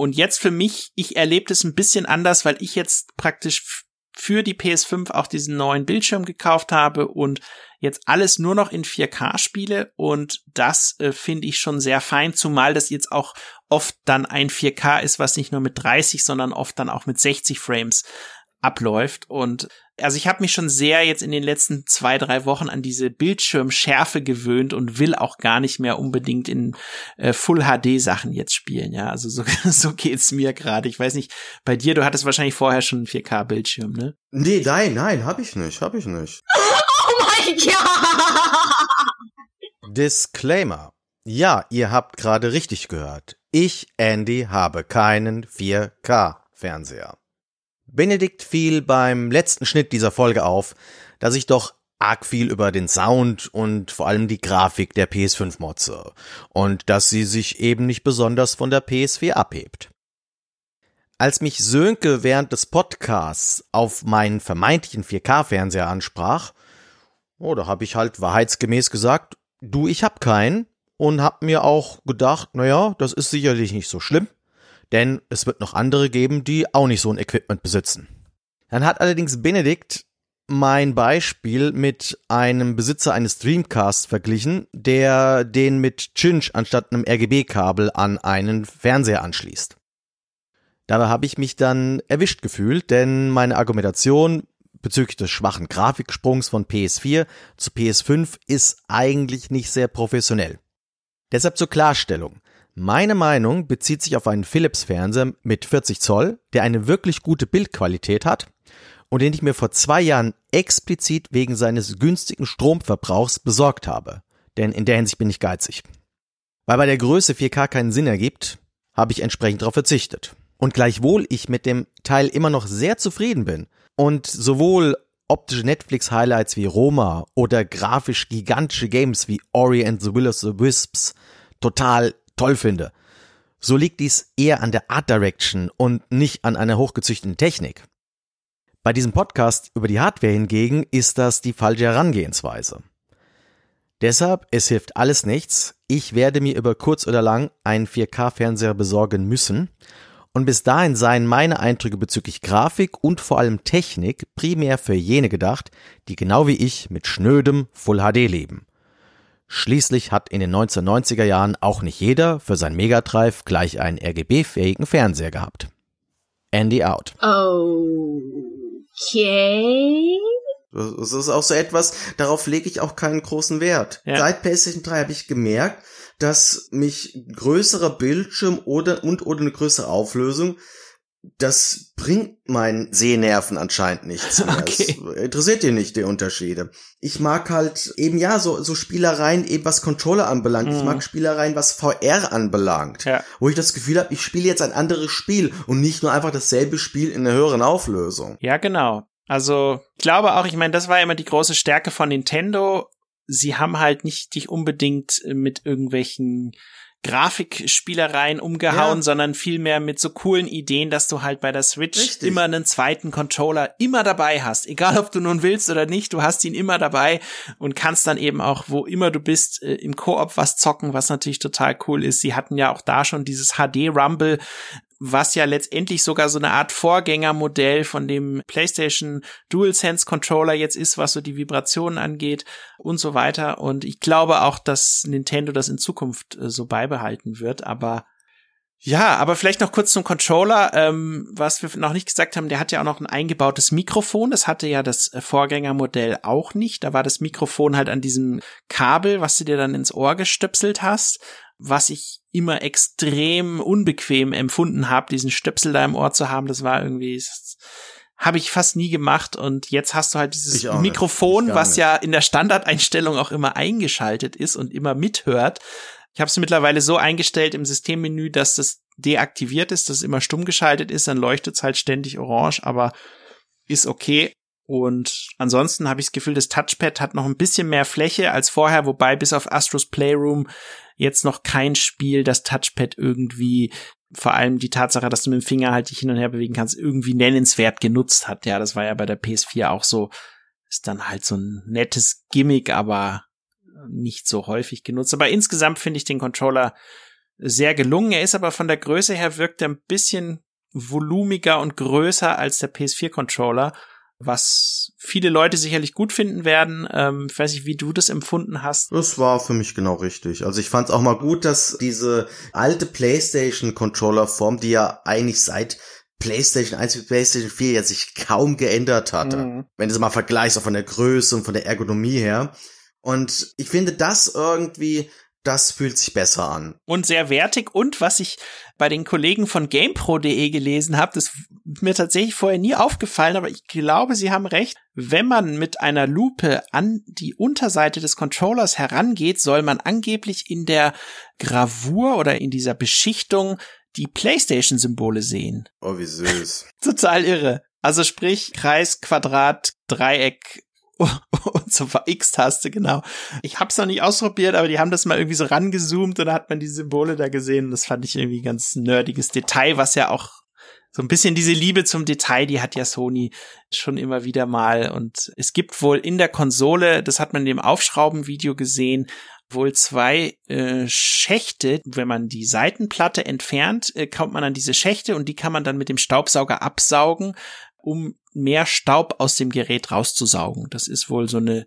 Und jetzt für mich, ich erlebe es ein bisschen anders, weil ich jetzt praktisch für die PS5 auch diesen neuen Bildschirm gekauft habe und jetzt alles nur noch in 4K spiele. Und das äh, finde ich schon sehr fein, zumal das jetzt auch oft dann ein 4K ist, was nicht nur mit 30, sondern oft dann auch mit 60 Frames abläuft. Und also ich habe mich schon sehr jetzt in den letzten zwei, drei Wochen an diese Bildschirmschärfe gewöhnt und will auch gar nicht mehr unbedingt in äh, Full HD Sachen jetzt spielen. Ja, also so, so geht's mir gerade. Ich weiß nicht, bei dir, du hattest wahrscheinlich vorher schon einen 4K Bildschirm, ne? Nee, nein, nein, hab ich nicht, hab ich nicht. Oh mein Gott! Disclaimer. Ja, ihr habt gerade richtig gehört. Ich, Andy, habe keinen 4K Fernseher. Benedikt fiel beim letzten Schnitt dieser Folge auf, dass ich doch arg viel über den Sound und vor allem die Grafik der PS5 motze und dass sie sich eben nicht besonders von der PS4 abhebt. Als mich Sönke während des Podcasts auf meinen vermeintlichen 4K-Fernseher ansprach, oh, da habe ich halt wahrheitsgemäß gesagt, du, ich hab keinen und hab mir auch gedacht, naja, das ist sicherlich nicht so schlimm denn es wird noch andere geben, die auch nicht so ein Equipment besitzen. Dann hat allerdings Benedikt mein Beispiel mit einem Besitzer eines Dreamcast verglichen, der den mit Cinch anstatt einem RGB-Kabel an einen Fernseher anschließt. Dabei habe ich mich dann erwischt gefühlt, denn meine Argumentation bezüglich des schwachen Grafiksprungs von PS4 zu PS5 ist eigentlich nicht sehr professionell. Deshalb zur Klarstellung. Meine Meinung bezieht sich auf einen Philips-Fernseher mit 40 Zoll, der eine wirklich gute Bildqualität hat und den ich mir vor zwei Jahren explizit wegen seines günstigen Stromverbrauchs besorgt habe. Denn in der Hinsicht bin ich geizig. Weil bei der Größe 4K keinen Sinn ergibt, habe ich entsprechend darauf verzichtet. Und gleichwohl ich mit dem Teil immer noch sehr zufrieden bin und sowohl optische Netflix-Highlights wie Roma oder grafisch gigantische Games wie Ori and the Will of the Wisps total toll finde. So liegt dies eher an der Art Direction und nicht an einer hochgezüchteten Technik. Bei diesem Podcast über die Hardware hingegen ist das die falsche Herangehensweise. Deshalb, es hilft alles nichts. Ich werde mir über kurz oder lang einen 4K-Fernseher besorgen müssen. Und bis dahin seien meine Eindrücke bezüglich Grafik und vor allem Technik primär für jene gedacht, die genau wie ich mit schnödem Full HD leben. Schließlich hat in den 1990er Jahren auch nicht jeder für sein Megadrive gleich einen RGB-fähigen Fernseher gehabt. Andy out. Okay. Das ist auch so etwas, darauf lege ich auch keinen großen Wert. Ja. Seit PlayStation 3 habe ich gemerkt, dass mich größerer Bildschirm oder und oder eine größere Auflösung das bringt meinen Sehnerven anscheinend nichts mehr. Okay. Es interessiert dir nicht die Unterschiede. Ich mag halt eben ja so so Spielereien eben was Controller anbelangt. Mhm. Ich mag Spielereien was VR anbelangt, ja. wo ich das Gefühl habe, ich spiele jetzt ein anderes Spiel und nicht nur einfach dasselbe Spiel in einer höheren Auflösung. Ja, genau. Also, ich glaube auch, ich meine, das war immer die große Stärke von Nintendo. Sie haben halt nicht dich unbedingt mit irgendwelchen Grafikspielereien umgehauen, ja. sondern vielmehr mit so coolen Ideen, dass du halt bei der Switch Richtig. immer einen zweiten Controller immer dabei hast. Egal ob du nun willst oder nicht, du hast ihn immer dabei und kannst dann eben auch, wo immer du bist, äh, im Koop was zocken, was natürlich total cool ist. Sie hatten ja auch da schon dieses HD Rumble was ja letztendlich sogar so eine Art Vorgängermodell von dem PlayStation DualSense Controller jetzt ist, was so die Vibrationen angeht und so weiter. Und ich glaube auch, dass Nintendo das in Zukunft äh, so beibehalten wird, aber ja, aber vielleicht noch kurz zum Controller. Ähm, was wir noch nicht gesagt haben, der hat ja auch noch ein eingebautes Mikrofon. Das hatte ja das äh, Vorgängermodell auch nicht. Da war das Mikrofon halt an diesem Kabel, was du dir dann ins Ohr gestöpselt hast was ich immer extrem unbequem empfunden habe, diesen Stöpsel da im Ohr zu haben. Das war irgendwie, habe ich fast nie gemacht. Und jetzt hast du halt dieses Mikrofon, was ja in der Standardeinstellung auch immer eingeschaltet ist und immer mithört. Ich habe es mittlerweile so eingestellt im Systemmenü, dass das deaktiviert ist, dass es immer stumm geschaltet ist, dann leuchtet es halt ständig orange, aber ist okay. Und ansonsten habe ich das Gefühl, das Touchpad hat noch ein bisschen mehr Fläche als vorher, wobei bis auf Astros Playroom jetzt noch kein Spiel das Touchpad irgendwie vor allem die Tatsache, dass du mit dem Finger halt dich hin und her bewegen kannst, irgendwie nennenswert genutzt hat. Ja, das war ja bei der PS4 auch so. Ist dann halt so ein nettes Gimmick, aber nicht so häufig genutzt. Aber insgesamt finde ich den Controller sehr gelungen. Er ist aber von der Größe her wirkt er ein bisschen volumiger und größer als der PS4-Controller, was viele Leute sicherlich gut finden werden. Ähm, ich weiß nicht, wie du das empfunden hast. Das war für mich genau richtig. Also ich fand es auch mal gut, dass diese alte PlayStation-Controller-Form, die ja eigentlich seit PlayStation 1 bis PlayStation 4 ja sich kaum geändert hatte. Mhm. Wenn du es mal vergleichst, auch von der Größe und von der Ergonomie her. Und ich finde das irgendwie das fühlt sich besser an. Und sehr wertig. Und was ich bei den Kollegen von GamePro.de gelesen habe, das ist mir tatsächlich vorher nie aufgefallen, aber ich glaube, sie haben recht. Wenn man mit einer Lupe an die Unterseite des Controllers herangeht, soll man angeblich in der Gravur oder in dieser Beschichtung die PlayStation-Symbole sehen. Oh, wie süß. Total irre. Also sprich Kreis, Quadrat, Dreieck, und so X-Taste, genau. Ich hab's noch nicht ausprobiert, aber die haben das mal irgendwie so rangezoomt und da hat man die Symbole da gesehen. Das fand ich irgendwie ganz nerdiges Detail, was ja auch so ein bisschen diese Liebe zum Detail, die hat ja Sony schon immer wieder mal. Und es gibt wohl in der Konsole, das hat man in dem Aufschrauben-Video gesehen, wohl zwei äh, Schächte. Wenn man die Seitenplatte entfernt, äh, kommt man an diese Schächte und die kann man dann mit dem Staubsauger absaugen, um mehr Staub aus dem Gerät rauszusaugen. Das ist wohl so eine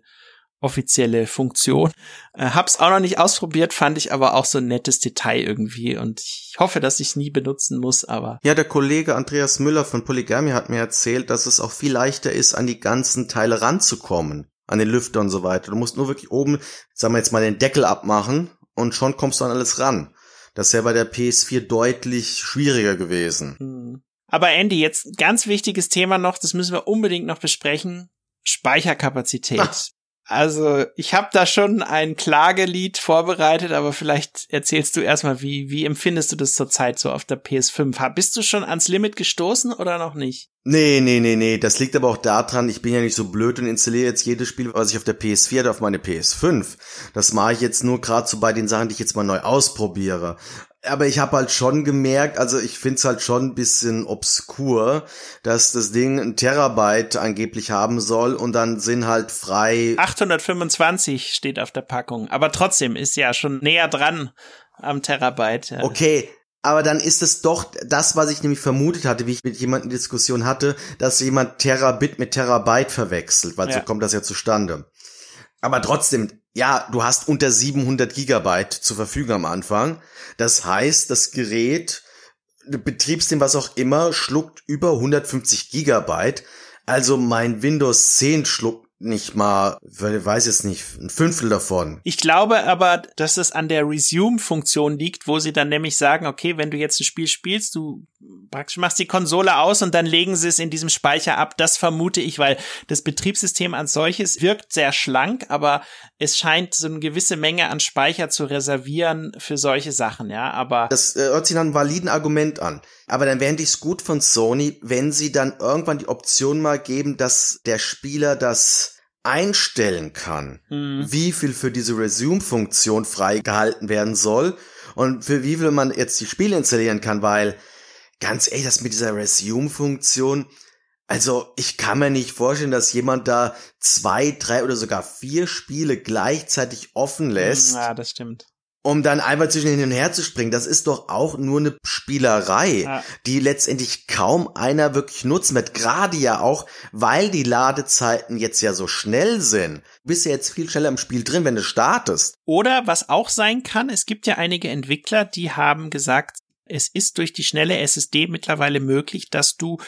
offizielle Funktion. Äh, hab's auch noch nicht ausprobiert, fand ich aber auch so ein nettes Detail irgendwie und ich hoffe, dass ich es nie benutzen muss, aber. Ja, der Kollege Andreas Müller von Polygamy hat mir erzählt, dass es auch viel leichter ist, an die ganzen Teile ranzukommen, an den Lüfter und so weiter. Du musst nur wirklich oben, sagen wir jetzt mal, den Deckel abmachen und schon kommst du an alles ran. Das wäre bei der PS4 deutlich schwieriger gewesen. Hm. Aber Andy, jetzt ganz wichtiges Thema noch, das müssen wir unbedingt noch besprechen. Speicherkapazität. Ach. Also, ich habe da schon ein Klagelied vorbereitet, aber vielleicht erzählst du erstmal, wie, wie empfindest du das zurzeit so auf der PS5? Bist du schon ans Limit gestoßen oder noch nicht? Nee, nee, nee, nee. Das liegt aber auch daran, ich bin ja nicht so blöd und installiere jetzt jedes Spiel, was ich auf der PS4 hatte, auf meine PS5. Das mache ich jetzt nur gerade so bei den Sachen, die ich jetzt mal neu ausprobiere aber ich habe halt schon gemerkt, also ich find's halt schon ein bisschen obskur, dass das Ding ein Terabyte angeblich haben soll und dann sind halt frei 825 steht auf der Packung, aber trotzdem ist ja schon näher dran am Terabyte. Ja. Okay, aber dann ist es doch das, was ich nämlich vermutet hatte, wie ich mit jemandem Diskussion hatte, dass jemand Terabit mit Terabyte verwechselt, weil ja. so kommt das ja zustande. Aber trotzdem, ja, du hast unter 700 Gigabyte zur Verfügung am Anfang. Das heißt, das Gerät, Betriebssystem, was auch immer, schluckt über 150 Gigabyte. Also mein Windows 10 schluckt nicht mal, weiß jetzt nicht, ein Fünftel davon. Ich glaube aber, dass es an der Resume-Funktion liegt, wo sie dann nämlich sagen, okay, wenn du jetzt ein Spiel spielst, du praktisch machst die Konsole aus und dann legen sie es in diesem Speicher ab. Das vermute ich, weil das Betriebssystem als solches wirkt sehr schlank, aber es scheint so eine gewisse Menge an Speicher zu reservieren für solche Sachen, ja, aber. Das äh, hört sich nach einem validen Argument an. Aber dann wären es gut von Sony, wenn sie dann irgendwann die Option mal geben, dass der Spieler das einstellen kann, mhm. wie viel für diese Resume-Funktion freigehalten werden soll und für wie viel man jetzt die Spiele installieren kann, weil ganz ehrlich, das mit dieser Resume-Funktion, also ich kann mir nicht vorstellen, dass jemand da zwei, drei oder sogar vier Spiele gleichzeitig offen lässt. Ja, das stimmt um dann einfach zwischen hin und her zu springen. Das ist doch auch nur eine Spielerei, ja. die letztendlich kaum einer wirklich nutzen wird. Gerade ja auch, weil die Ladezeiten jetzt ja so schnell sind. Du bist ja jetzt viel schneller im Spiel drin, wenn du startest. Oder was auch sein kann, es gibt ja einige Entwickler, die haben gesagt, es ist durch die schnelle SSD mittlerweile möglich, dass du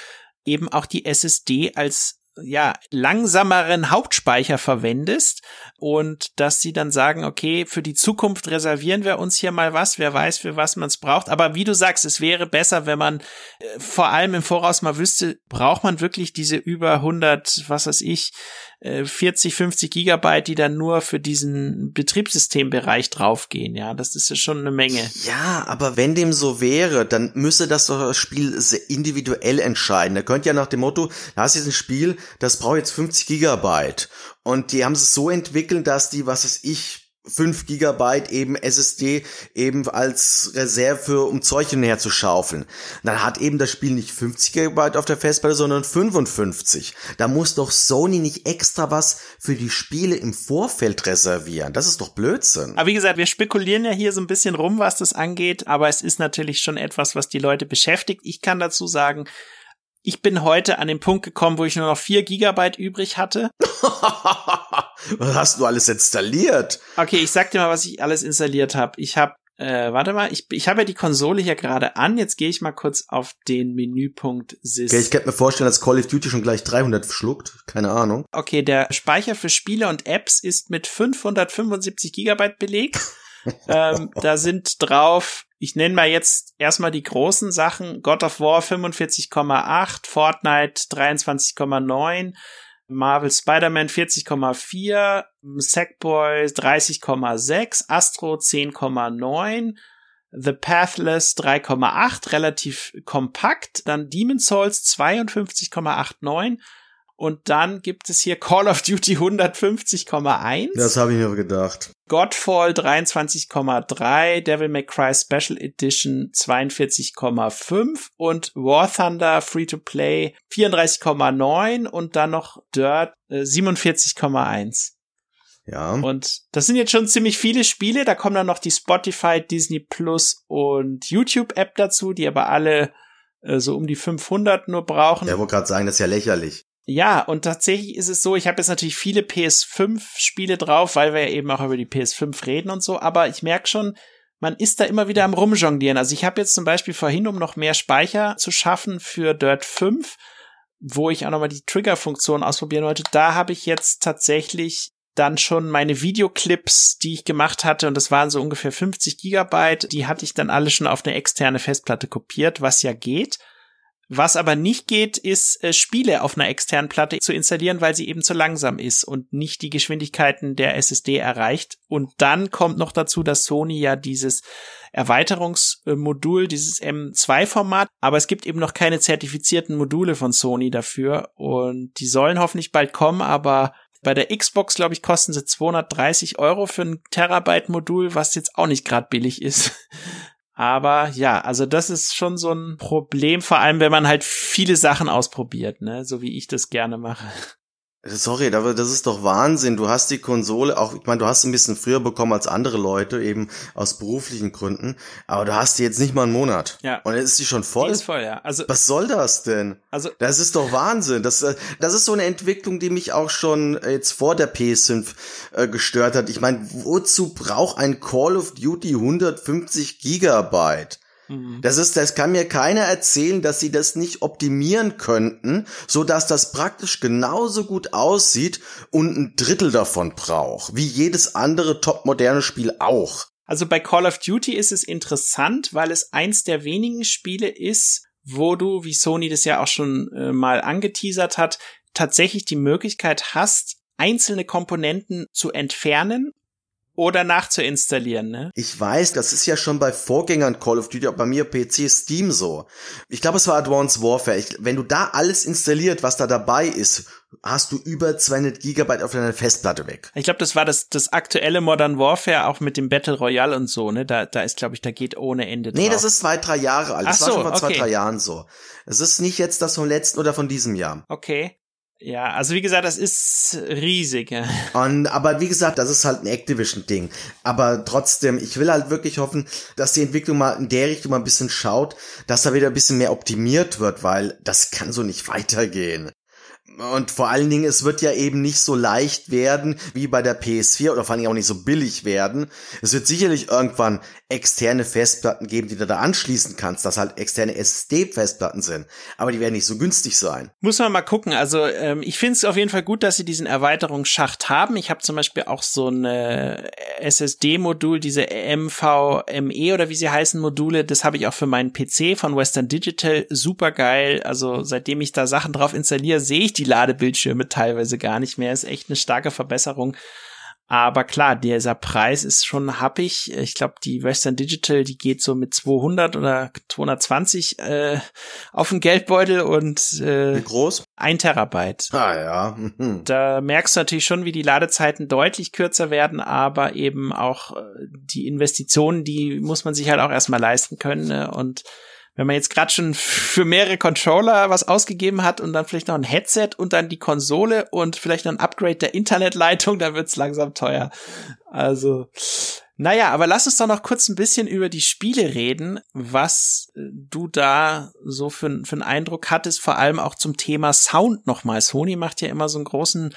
eben auch die SSD als ja, langsameren Hauptspeicher verwendest und dass sie dann sagen, okay, für die Zukunft reservieren wir uns hier mal was, wer weiß, für was man es braucht. Aber wie du sagst, es wäre besser, wenn man äh, vor allem im Voraus mal wüsste, braucht man wirklich diese über 100, was weiß ich, 40, äh, 50 Gigabyte, die dann nur für diesen Betriebssystembereich draufgehen. Ja, das ist ja schon eine Menge. Ja, aber wenn dem so wäre, dann müsste das doch das Spiel individuell entscheiden. Da könnte ja nach dem Motto, da hast jetzt ein Spiel, das braucht jetzt 50 Gigabyte. Und die haben es so entwickelt, dass die, was weiß ich, 5 Gigabyte eben SSD eben als Reserve um Zeug hinher zu schaufeln. Dann hat eben das Spiel nicht 50 Gigabyte auf der Festplatte, sondern 55. Da muss doch Sony nicht extra was für die Spiele im Vorfeld reservieren. Das ist doch Blödsinn. Aber wie gesagt, wir spekulieren ja hier so ein bisschen rum, was das angeht, aber es ist natürlich schon etwas, was die Leute beschäftigt. Ich kann dazu sagen, ich bin heute an den Punkt gekommen, wo ich nur noch vier Gigabyte übrig hatte. was hast du alles installiert? Okay, ich sag dir mal, was ich alles installiert habe. Ich habe, äh, warte mal, ich, ich habe ja die Konsole hier gerade an. Jetzt gehe ich mal kurz auf den Menüpunkt Sys. Okay, ich könnte mir vorstellen, dass Call of Duty schon gleich 300 schluckt. Keine Ahnung. Okay, der Speicher für Spiele und Apps ist mit 575 Gigabyte belegt. ähm, da sind drauf ich nenne mal jetzt erstmal die großen Sachen. God of War 45,8, Fortnite 23,9, Marvel Spider-Man 40,4, Sackboy 30,6, Astro 10,9, The Pathless 3,8, relativ kompakt, dann Demon Souls 52,89 und dann gibt es hier Call of Duty 150,1. Das habe ich mir gedacht. Godfall 23,3, Devil May Cry Special Edition 42,5 und War Thunder Free to Play 34,9 und dann noch Dirt äh, 47,1. Ja. Und das sind jetzt schon ziemlich viele Spiele. Da kommen dann noch die Spotify, Disney Plus und YouTube App dazu, die aber alle äh, so um die 500 nur brauchen. Ja, wollte gerade sagen, das ist ja lächerlich. Ja, und tatsächlich ist es so, ich habe jetzt natürlich viele PS5-Spiele drauf, weil wir ja eben auch über die PS5 reden und so, aber ich merke schon, man ist da immer wieder am Rumjonglieren. Also ich habe jetzt zum Beispiel vorhin, um noch mehr Speicher zu schaffen für Dirt 5, wo ich auch nochmal die Trigger-Funktion ausprobieren wollte, da habe ich jetzt tatsächlich dann schon meine Videoclips, die ich gemacht hatte, und das waren so ungefähr 50 Gigabyte, die hatte ich dann alle schon auf eine externe Festplatte kopiert, was ja geht. Was aber nicht geht, ist äh, Spiele auf einer externen Platte zu installieren, weil sie eben zu langsam ist und nicht die Geschwindigkeiten der SSD erreicht. Und dann kommt noch dazu, dass Sony ja dieses Erweiterungsmodul, dieses M2-Format, aber es gibt eben noch keine zertifizierten Module von Sony dafür und die sollen hoffentlich bald kommen, aber bei der Xbox, glaube ich, kosten sie 230 Euro für ein Terabyte-Modul, was jetzt auch nicht gerade billig ist. Aber ja, also das ist schon so ein Problem, vor allem wenn man halt viele Sachen ausprobiert, ne, so wie ich das gerne mache. Sorry, aber das ist doch Wahnsinn. Du hast die Konsole auch, ich meine, du hast ein bisschen früher bekommen als andere Leute, eben aus beruflichen Gründen, aber du hast die jetzt nicht mal einen Monat. Ja. Und jetzt ist die schon voll. Die ist voll, ja. Also, Was soll das denn? also, Das ist doch Wahnsinn. Das, äh, das ist so eine Entwicklung, die mich auch schon jetzt vor der PS5 äh, gestört hat. Ich meine, wozu braucht ein Call of Duty 150 Gigabyte? Mhm. Das ist, das kann mir keiner erzählen, dass sie das nicht optimieren könnten, so dass das praktisch genauso gut aussieht und ein Drittel davon braucht, wie jedes andere topmoderne Spiel auch. also bei Call of Duty ist es interessant, weil es eins der wenigen Spiele ist, wo du, wie Sony das ja auch schon äh, mal angeteasert hat, tatsächlich die Möglichkeit hast, einzelne Komponenten zu entfernen oder nachzuinstallieren, ne? Ich weiß, das ist ja schon bei Vorgängern Call of Duty, auch bei mir PC Steam so. Ich glaube, es war Advanced Warfare. Ich, wenn du da alles installiert, was da dabei ist, hast du über 200 Gigabyte auf deiner Festplatte weg. Ich glaube, das war das, das aktuelle Modern Warfare, auch mit dem Battle Royale und so, ne? Da, da ist, glaube ich, da geht ohne Ende drauf. Nee, das ist zwei, drei Jahre alt. Das Ach war so, schon vor zwei, okay. drei Jahren so. Es ist nicht jetzt das vom letzten oder von diesem Jahr. Okay. Ja, also wie gesagt, das ist riesig. Ja. Und, aber wie gesagt, das ist halt ein Activision-Ding. Aber trotzdem, ich will halt wirklich hoffen, dass die Entwicklung mal in der Richtung mal ein bisschen schaut, dass da wieder ein bisschen mehr optimiert wird, weil das kann so nicht weitergehen. Und vor allen Dingen, es wird ja eben nicht so leicht werden wie bei der PS4 oder vor allen Dingen auch nicht so billig werden. Es wird sicherlich irgendwann externe Festplatten geben, die du da anschließen kannst, dass halt externe SSD-Festplatten sind. Aber die werden nicht so günstig sein. Muss man mal gucken. Also ähm, ich finde es auf jeden Fall gut, dass sie diesen Erweiterungsschacht haben. Ich habe zum Beispiel auch so ein SSD-Modul, diese MVME oder wie sie heißen Module. Das habe ich auch für meinen PC von Western Digital. Super geil. Also seitdem ich da Sachen drauf installiere, sehe ich die Ladebildschirme teilweise gar nicht mehr. Ist echt eine starke Verbesserung. Aber klar, dieser Preis ist schon happig. Ich glaube, die Western Digital, die geht so mit 200 oder 220 äh, auf den Geldbeutel und äh, Wie groß? ein Terabyte. Ah ja. Mhm. Da merkst du natürlich schon, wie die Ladezeiten deutlich kürzer werden, aber eben auch äh, die Investitionen, die muss man sich halt auch erstmal leisten können. Ne? Und wenn man jetzt gerade schon für mehrere Controller was ausgegeben hat und dann vielleicht noch ein Headset und dann die Konsole und vielleicht noch ein Upgrade der Internetleitung, dann wird's langsam teuer. Also, naja, aber lass uns doch noch kurz ein bisschen über die Spiele reden, was äh, du da so für, für einen Eindruck hattest, vor allem auch zum Thema Sound nochmal. Sony macht ja immer so einen großen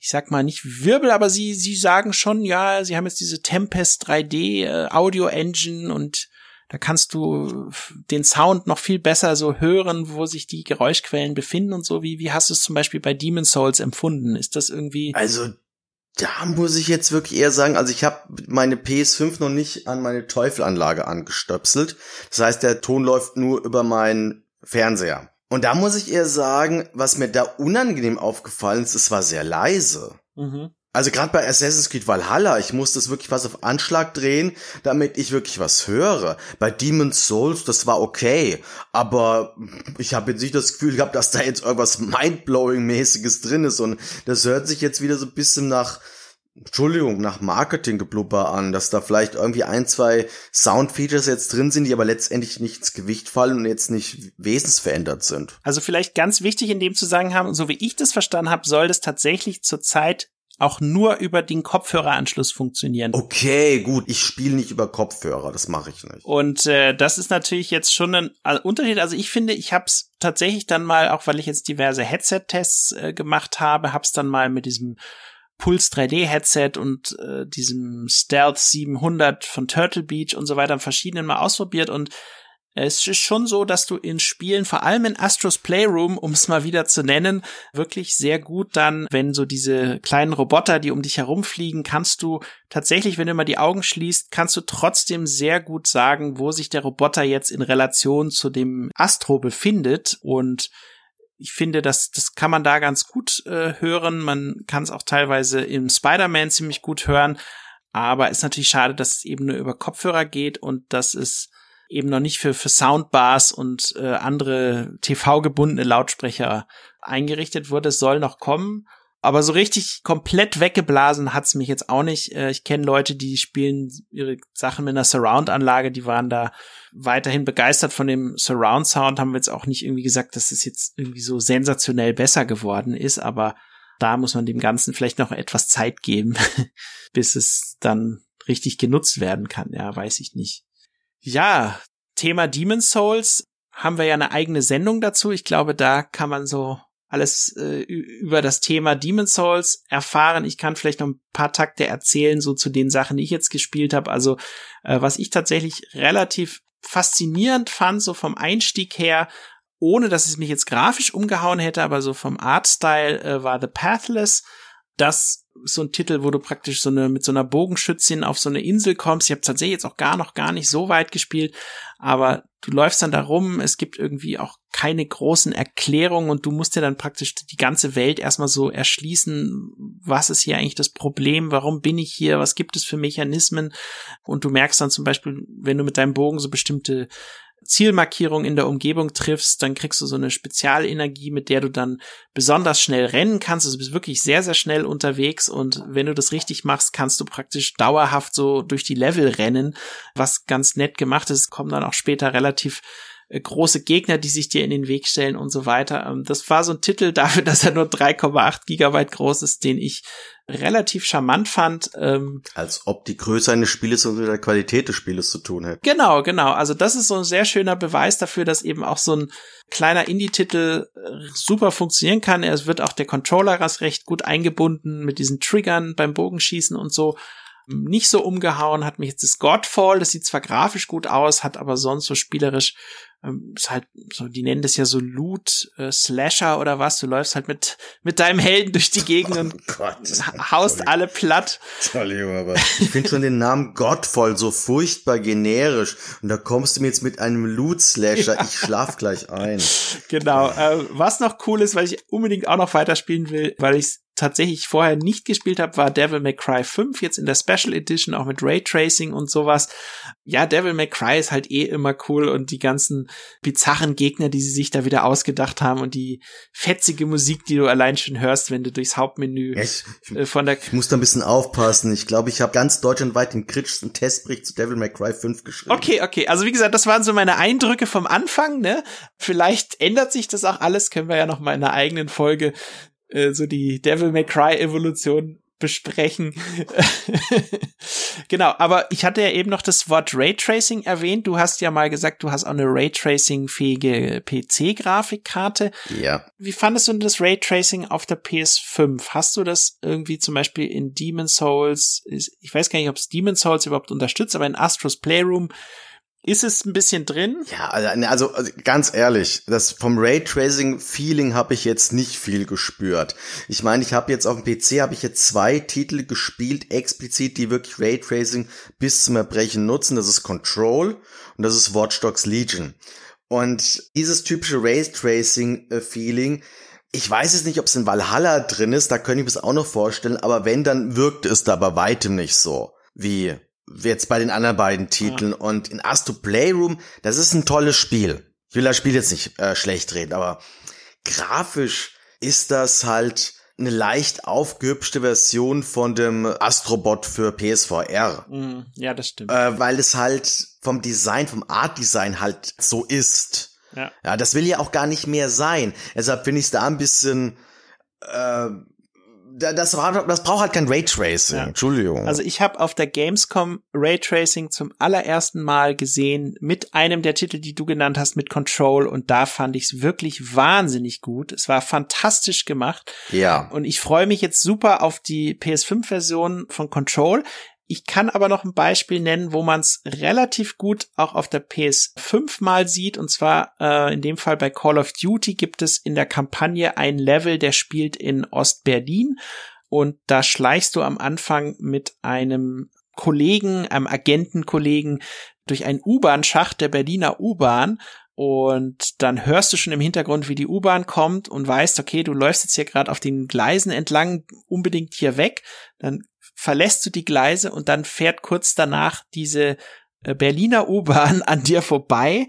ich sag mal nicht Wirbel, aber sie, sie sagen schon, ja, sie haben jetzt diese Tempest 3D äh, Audio Engine und da kannst du den Sound noch viel besser so hören, wo sich die Geräuschquellen befinden und so. Wie, wie hast du es zum Beispiel bei Demon Souls empfunden? Ist das irgendwie. Also da muss ich jetzt wirklich eher sagen, also ich habe meine PS5 noch nicht an meine Teufelanlage angestöpselt. Das heißt, der Ton läuft nur über meinen Fernseher. Und da muss ich eher sagen, was mir da unangenehm aufgefallen ist, es war sehr leise. Mhm. Also gerade bei Assassin's Creed Valhalla, ich musste es wirklich was auf Anschlag drehen, damit ich wirklich was höre. Bei Demon's Souls, das war okay, aber ich habe jetzt nicht das Gefühl gehabt, dass da jetzt irgendwas Mindblowing-mäßiges drin ist und das hört sich jetzt wieder so ein bisschen nach Entschuldigung, nach Marketinggeblubber an, dass da vielleicht irgendwie ein, zwei Soundfeatures jetzt drin sind, die aber letztendlich nicht ins Gewicht fallen und jetzt nicht wesensverändert sind. Also vielleicht ganz wichtig in dem Zusammenhang, so wie ich das verstanden habe, soll das tatsächlich zurzeit auch nur über den Kopfhöreranschluss funktionieren. Okay, gut, ich spiele nicht über Kopfhörer, das mache ich nicht. Und äh, das ist natürlich jetzt schon ein also Unterschied. Also ich finde, ich habe es tatsächlich dann mal, auch weil ich jetzt diverse Headset-Tests äh, gemacht habe, habe es dann mal mit diesem Pulse 3D Headset und äh, diesem Stealth 700 von Turtle Beach und so weiter verschiedenen mal ausprobiert und es ist schon so, dass du in Spielen, vor allem in Astros Playroom, um es mal wieder zu nennen, wirklich sehr gut dann, wenn so diese kleinen Roboter, die um dich herumfliegen, kannst du tatsächlich, wenn du mal die Augen schließt, kannst du trotzdem sehr gut sagen, wo sich der Roboter jetzt in Relation zu dem Astro befindet und ich finde, das, das kann man da ganz gut äh, hören. Man kann es auch teilweise im Spider-Man ziemlich gut hören. Aber ist natürlich schade, dass es eben nur über Kopfhörer geht und dass es eben noch nicht für, für Soundbars und äh, andere TV-gebundene Lautsprecher eingerichtet wurde. Es soll noch kommen. Aber so richtig komplett weggeblasen hat's mich jetzt auch nicht. Äh, ich kenne Leute, die spielen ihre Sachen mit einer Surround-Anlage, die waren da weiterhin begeistert von dem Surround-Sound, haben wir jetzt auch nicht irgendwie gesagt, dass es jetzt irgendwie so sensationell besser geworden ist, aber da muss man dem Ganzen vielleicht noch etwas Zeit geben, bis es dann richtig genutzt werden kann. Ja, weiß ich nicht. Ja, Thema Demon's Souls haben wir ja eine eigene Sendung dazu. Ich glaube, da kann man so alles äh, über das Thema Demon's Souls erfahren. Ich kann vielleicht noch ein paar Takte erzählen, so zu den Sachen, die ich jetzt gespielt habe. Also, äh, was ich tatsächlich relativ faszinierend fand, so vom Einstieg her, ohne dass es mich jetzt grafisch umgehauen hätte, aber so vom Artstyle äh, war The Pathless. Das so ein Titel, wo du praktisch so eine mit so einer Bogenschützin auf so eine Insel kommst. Ich habe tatsächlich jetzt auch gar noch gar nicht so weit gespielt, aber du läufst dann da rum, es gibt irgendwie auch keine großen Erklärungen und du musst dir dann praktisch die ganze Welt erstmal so erschließen, was ist hier eigentlich das Problem, warum bin ich hier, was gibt es für Mechanismen? Und du merkst dann zum Beispiel, wenn du mit deinem Bogen so bestimmte Zielmarkierung in der Umgebung triffst, dann kriegst du so eine Spezialenergie, mit der du dann besonders schnell rennen kannst. Also du bist wirklich sehr, sehr schnell unterwegs und wenn du das richtig machst, kannst du praktisch dauerhaft so durch die Level rennen, was ganz nett gemacht ist. Kommen dann auch später relativ äh, große Gegner, die sich dir in den Weg stellen und so weiter. Ähm, das war so ein Titel dafür, dass er nur 3,8 Gigabyte groß ist, den ich relativ charmant fand. Ähm, Als ob die Größe eines Spieles und der Qualität des Spieles zu tun hätte. Genau, genau. Also das ist so ein sehr schöner Beweis dafür, dass eben auch so ein kleiner Indie-Titel äh, super funktionieren kann. Es wird auch der Controller recht gut eingebunden mit diesen Triggern beim Bogenschießen und so. Nicht so umgehauen hat mich jetzt das Godfall. Das sieht zwar grafisch gut aus, hat aber sonst so spielerisch ähm, ist halt so, die nennen das ja so Loot äh, Slasher oder was. Du läufst halt mit mit deinem Helden durch die Gegend und Oh Gott. haust alle platt. Entschuldigung, aber ich finde schon den Namen Gottvoll so furchtbar generisch. Und da kommst du mir jetzt mit einem Loot-Slasher. Ich schlaf gleich ein. Genau. Äh, was noch cool ist, weil ich unbedingt auch noch weiterspielen will, weil ich es tatsächlich vorher nicht gespielt habe, war Devil May Cry 5, jetzt in der Special Edition auch mit Raytracing und sowas. Ja, Devil May Cry ist halt eh immer cool und die ganzen bizarren Gegner, die sie sich da wieder ausgedacht haben und die fetzige Musik, die du allein schon hörst, wenn du durchs Hauptmenü Ja, ich, äh, von der ich muss da ein bisschen aufpassen. Ich glaube, ich habe ganz deutschlandweit den kritischsten Testbericht zu Devil May Cry 5 geschrieben. Okay, okay. Also wie gesagt, das waren so meine Eindrücke vom Anfang, ne? Vielleicht ändert sich das auch alles, können wir ja noch mal in einer eigenen Folge äh, so die Devil May Cry Evolution besprechen. genau, aber ich hatte ja eben noch das Wort Raytracing erwähnt. Du hast ja mal gesagt, du hast auch eine Raytracing-fähige PC-Grafikkarte. Ja. Wie fandest du denn das Raytracing auf der PS5? Hast du das irgendwie zum Beispiel in Demon Souls, ich weiß gar nicht, ob es Demon Souls überhaupt unterstützt, aber in Astros Playroom ist es ein bisschen drin? Ja, also, also ganz ehrlich, das vom Raytracing-Feeling habe ich jetzt nicht viel gespürt. Ich meine, ich habe jetzt auf dem PC habe ich jetzt zwei Titel gespielt, explizit, die wirklich Raytracing bis zum Erbrechen nutzen. Das ist Control und das ist Watch Dogs Legion. Und dieses typische Raytracing-Feeling, ich weiß jetzt nicht, ob es in Valhalla drin ist, da könnte ich mir das auch noch vorstellen, aber wenn, dann wirkt es da bei weitem nicht so wie jetzt bei den anderen beiden Titeln. Ja. Und in Astro Playroom, das ist ein tolles Spiel. Ich will das Spiel jetzt nicht äh, schlecht reden, aber grafisch ist das halt eine leicht aufgehübschte Version von dem Astrobot für PSVR. Mm, ja, das stimmt. Äh, weil es halt vom Design, vom Art-Design halt so ist. Ja. ja, das will ja auch gar nicht mehr sein. Deshalb finde ich es da ein bisschen äh, das, das braucht halt kein Raytracing. Ja. Entschuldigung. Also ich habe auf der Gamescom Raytracing zum allerersten Mal gesehen mit einem der Titel, die du genannt hast, mit Control und da fand ich es wirklich wahnsinnig gut. Es war fantastisch gemacht. Ja. Und ich freue mich jetzt super auf die PS5-Version von Control. Ich kann aber noch ein Beispiel nennen, wo man es relativ gut auch auf der PS5 mal sieht. Und zwar äh, in dem Fall bei Call of Duty gibt es in der Kampagne ein Level, der spielt in Ostberlin. Und da schleichst du am Anfang mit einem Kollegen, einem Agentenkollegen durch einen U-Bahn-Schacht der Berliner U-Bahn und dann hörst du schon im Hintergrund, wie die U-Bahn kommt und weißt, okay, du läufst jetzt hier gerade auf den Gleisen entlang, unbedingt hier weg. Dann verlässt du die Gleise und dann fährt kurz danach diese äh, Berliner U-Bahn an dir vorbei.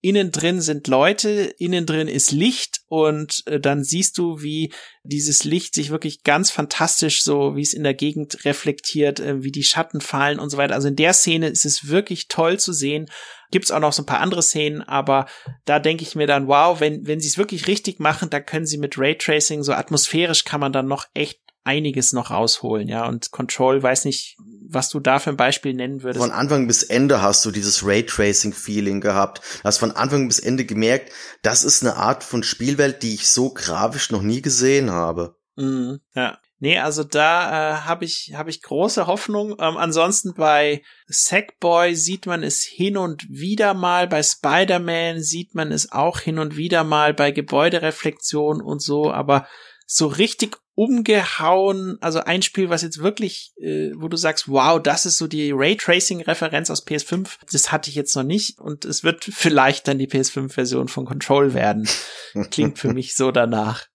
Innen drin sind Leute, innen drin ist Licht und äh, dann siehst du, wie dieses Licht sich wirklich ganz fantastisch so, wie es in der Gegend reflektiert, äh, wie die Schatten fallen und so weiter. Also in der Szene ist es wirklich toll zu sehen. Gibt's auch noch so ein paar andere Szenen, aber da denke ich mir dann, wow, wenn, wenn sie es wirklich richtig machen, da können sie mit Raytracing so atmosphärisch kann man dann noch echt einiges noch rausholen, ja. Und Control, weiß nicht, was du da für ein Beispiel nennen würdest. Von Anfang bis Ende hast du dieses Raytracing-Feeling gehabt. Hast von Anfang bis Ende gemerkt, das ist eine Art von Spielwelt, die ich so grafisch noch nie gesehen habe. Mm, ja. Nee, also da äh, habe ich, hab ich große Hoffnung. Ähm, ansonsten bei Sackboy sieht man es hin und wieder mal, bei Spider-Man sieht man es auch hin und wieder mal, bei Gebäudereflexion und so, aber so richtig umgehauen, also ein Spiel, was jetzt wirklich, äh, wo du sagst, wow, das ist so die Raytracing-Referenz aus PS5, das hatte ich jetzt noch nicht und es wird vielleicht dann die PS5-Version von Control werden. Klingt für mich so danach.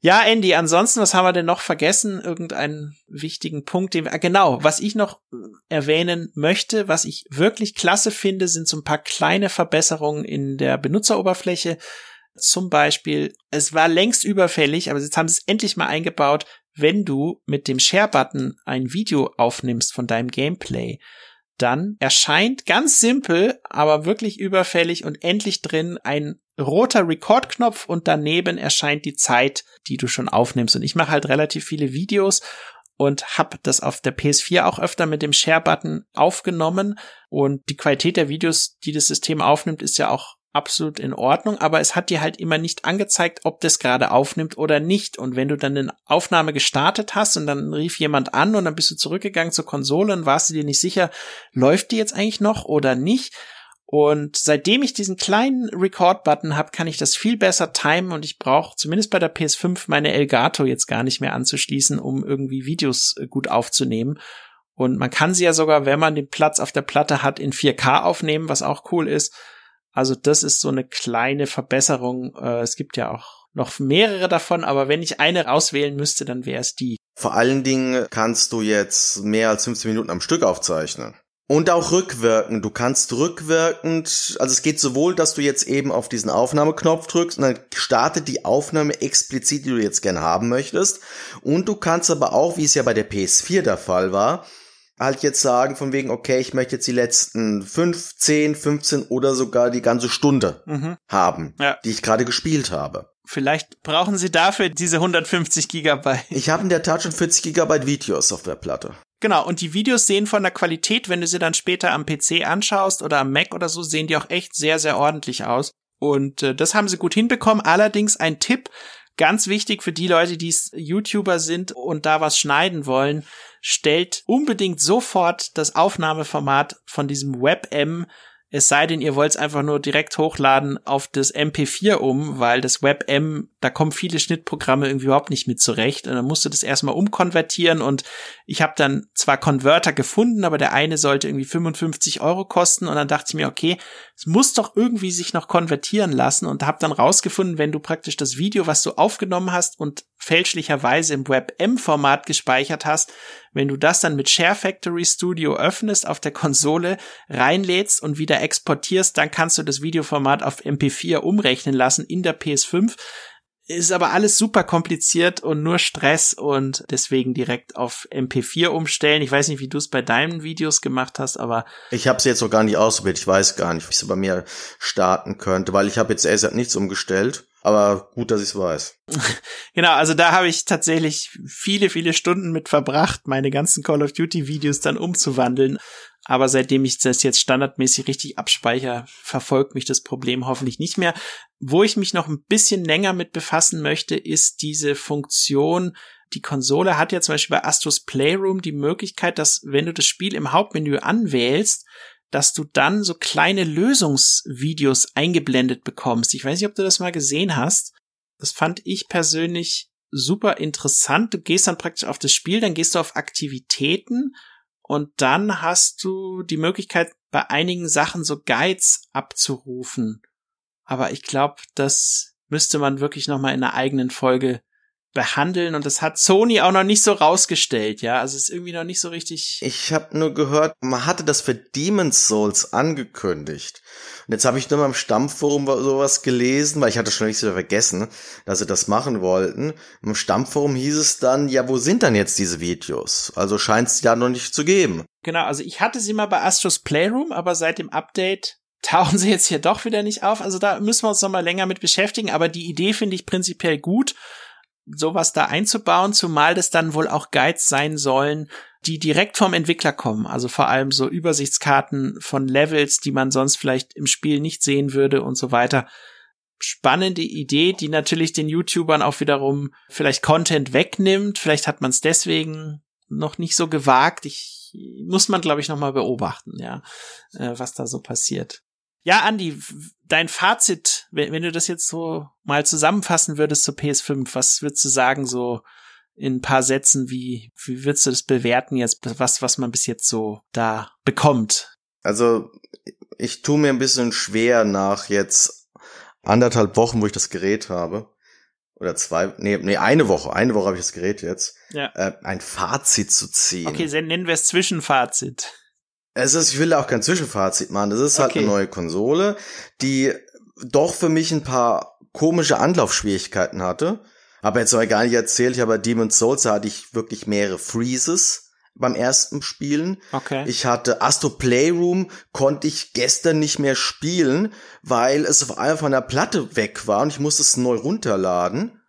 Ja, Andy, ansonsten, was haben wir denn noch vergessen? Irgendeinen wichtigen Punkt, den wir, ah, genau, was ich noch äh, erwähnen möchte, was ich wirklich klasse finde, sind so ein paar kleine Verbesserungen in der Benutzeroberfläche. Zum Beispiel, es war längst überfällig, aber jetzt haben sie es endlich mal eingebaut, wenn du mit dem Share-Button ein Video aufnimmst von deinem Gameplay, dann erscheint ganz simpel, aber wirklich überfällig und endlich drin ein roter Record-Knopf und daneben erscheint die Zeit, die du schon aufnimmst. Und ich mache halt relativ viele Videos und habe das auf der PS4 auch öfter mit dem Share-Button aufgenommen. Und die Qualität der Videos, die das System aufnimmt, ist ja auch absolut in Ordnung, aber es hat dir halt immer nicht angezeigt, ob das gerade aufnimmt oder nicht. Und wenn du dann eine Aufnahme gestartet hast und dann rief jemand an und dann bist du zurückgegangen zur Konsole und warst du dir nicht sicher, läuft die jetzt eigentlich noch oder nicht. Und seitdem ich diesen kleinen Record-Button habe, kann ich das viel besser timen und ich brauche zumindest bei der PS5 meine Elgato jetzt gar nicht mehr anzuschließen, um irgendwie Videos äh, gut aufzunehmen. Und man kann sie ja sogar, wenn man den Platz auf der Platte hat, in 4K aufnehmen, was auch cool ist. Also das ist so eine kleine Verbesserung. Äh, es gibt ja auch noch mehrere davon, aber wenn ich eine auswählen müsste, dann wäre es die. Vor allen Dingen kannst du jetzt mehr als 15 Minuten am Stück aufzeichnen. Und auch rückwirkend. Du kannst rückwirkend, also es geht sowohl, dass du jetzt eben auf diesen Aufnahmeknopf drückst und dann startet die Aufnahme explizit, die du jetzt gerne haben möchtest. Und du kannst aber auch, wie es ja bei der PS4 der Fall war, halt jetzt sagen von wegen, okay, ich möchte jetzt die letzten 5, 10, 15 oder sogar die ganze Stunde Mhm. haben, Ja. die ich gerade gespielt habe. Vielleicht brauchen Sie dafür diese 150 Gigabyte. Ich habe in der Tat schon 40 Gigabyte Videos auf der Platte. Genau, und die Videos sehen von der Qualität, wenn du sie dann später am PC anschaust oder am Mac oder so, sehen die auch echt sehr, sehr ordentlich aus. Und äh, das haben sie gut hinbekommen. Allerdings ein Tipp, ganz wichtig für die Leute, die YouTuber sind und da was schneiden wollen, stellt unbedingt sofort das Aufnahmeformat von diesem WebM es sei denn, ihr wollt es einfach nur direkt hochladen auf das MP4 um, weil das WebM, da kommen viele Schnittprogramme irgendwie überhaupt nicht mit zurecht. Und dann musst du das erstmal umkonvertieren und ich habe dann zwar Converter gefunden, aber der eine sollte irgendwie 55 Euro kosten und dann dachte ich mir, okay, es muss doch irgendwie sich noch konvertieren lassen und habe dann rausgefunden, wenn du praktisch das Video, was du aufgenommen hast und fälschlicherweise im WebM-Format gespeichert hast, wenn du das dann mit Share Factory Studio öffnest auf der Konsole, reinlädst und wieder exportierst, dann kannst du das Videoformat auf MP4 umrechnen lassen in der PS5. Ist aber alles super kompliziert und nur Stress und deswegen direkt auf MP4 umstellen. Ich weiß nicht, wie du es bei deinen Videos gemacht hast, aber Ich habe es jetzt noch gar nicht ausprobiert. Ich weiß gar nicht, wie ich es bei mir starten könnte, weil ich habe jetzt erst nichts umgestellt. Aber gut, dass ich es weiß. Genau, also da habe ich tatsächlich viele, viele Stunden mit verbracht, meine ganzen Call of Duty Videos dann umzuwandeln. Aber seitdem ich das jetzt standardmäßig richtig abspeichere, verfolgt mich das Problem hoffentlich nicht mehr. Wo ich mich noch ein bisschen länger mit befassen möchte, ist diese Funktion, die Konsole hat ja zum Beispiel bei Astros Playroom die Möglichkeit, dass wenn du das Spiel im Hauptmenü anwählst, dass du dann so kleine Lösungsvideos eingeblendet bekommst. Ich weiß nicht, ob du das mal gesehen hast. Das fand ich persönlich super interessant. Du gehst dann praktisch auf das Spiel, dann gehst du auf Aktivitäten und dann hast du die Möglichkeit, bei einigen Sachen so Guides abzurufen. Aber ich glaube, das müsste man wirklich noch mal in einer eigenen Folge behandeln und das hat Sony auch noch nicht so rausgestellt, ja, also es ist irgendwie noch nicht so richtig. Ich habe nur gehört, man hatte das für Demon's Souls angekündigt. Und jetzt habe ich nur mal im Stammforum sowas gelesen, weil ich hatte schon längst wieder vergessen, dass sie das machen wollten. Im Stammforum hieß es dann, ja, wo sind dann jetzt diese Videos? Also scheint es da noch nicht zu geben. Genau, also ich hatte sie mal bei Astros Playroom, aber seit dem Update tauchen sie jetzt hier doch wieder nicht auf. Also da müssen wir uns noch mal länger mit beschäftigen, aber die Idee finde ich prinzipiell gut sowas da einzubauen, zumal das dann wohl auch Guides sein sollen, die direkt vom Entwickler kommen. Also vor allem so Übersichtskarten von Levels, die man sonst vielleicht im Spiel nicht sehen würde und so weiter. Spannende Idee, die natürlich den YouTubern auch wiederum vielleicht Content wegnimmt. Vielleicht hat man es deswegen noch nicht so gewagt. Ich muss man, glaube ich, noch mal beobachten, ja, äh, was da so passiert. Ja, Andi, dein Fazit, wenn, wenn, du das jetzt so mal zusammenfassen würdest zur PS5, was würdest du sagen, so in ein paar Sätzen, wie, wie würdest du das bewerten jetzt, was, was man bis jetzt so da bekommt? Also, ich tue mir ein bisschen schwer nach jetzt anderthalb Wochen, wo ich das Gerät habe. Oder zwei, nee, nee, eine Woche, eine Woche habe ich das Gerät jetzt. Ja. Äh, ein Fazit zu ziehen. Okay, nennen wir es Zwischenfazit. Es ist, ich will da auch kein Zwischenfazit machen. Das ist halt Okay. eine neue Konsole, die doch für mich ein paar komische Anlaufschwierigkeiten hatte. Aber jetzt aber gar nicht erzählt, ich habe bei Demon's Souls, da hatte ich wirklich mehrere Freezes beim ersten Spielen. Okay. Ich hatte Astro Playroom, konnte ich gestern nicht mehr spielen, weil es auf einmal von der Platte weg war und ich musste es neu runterladen.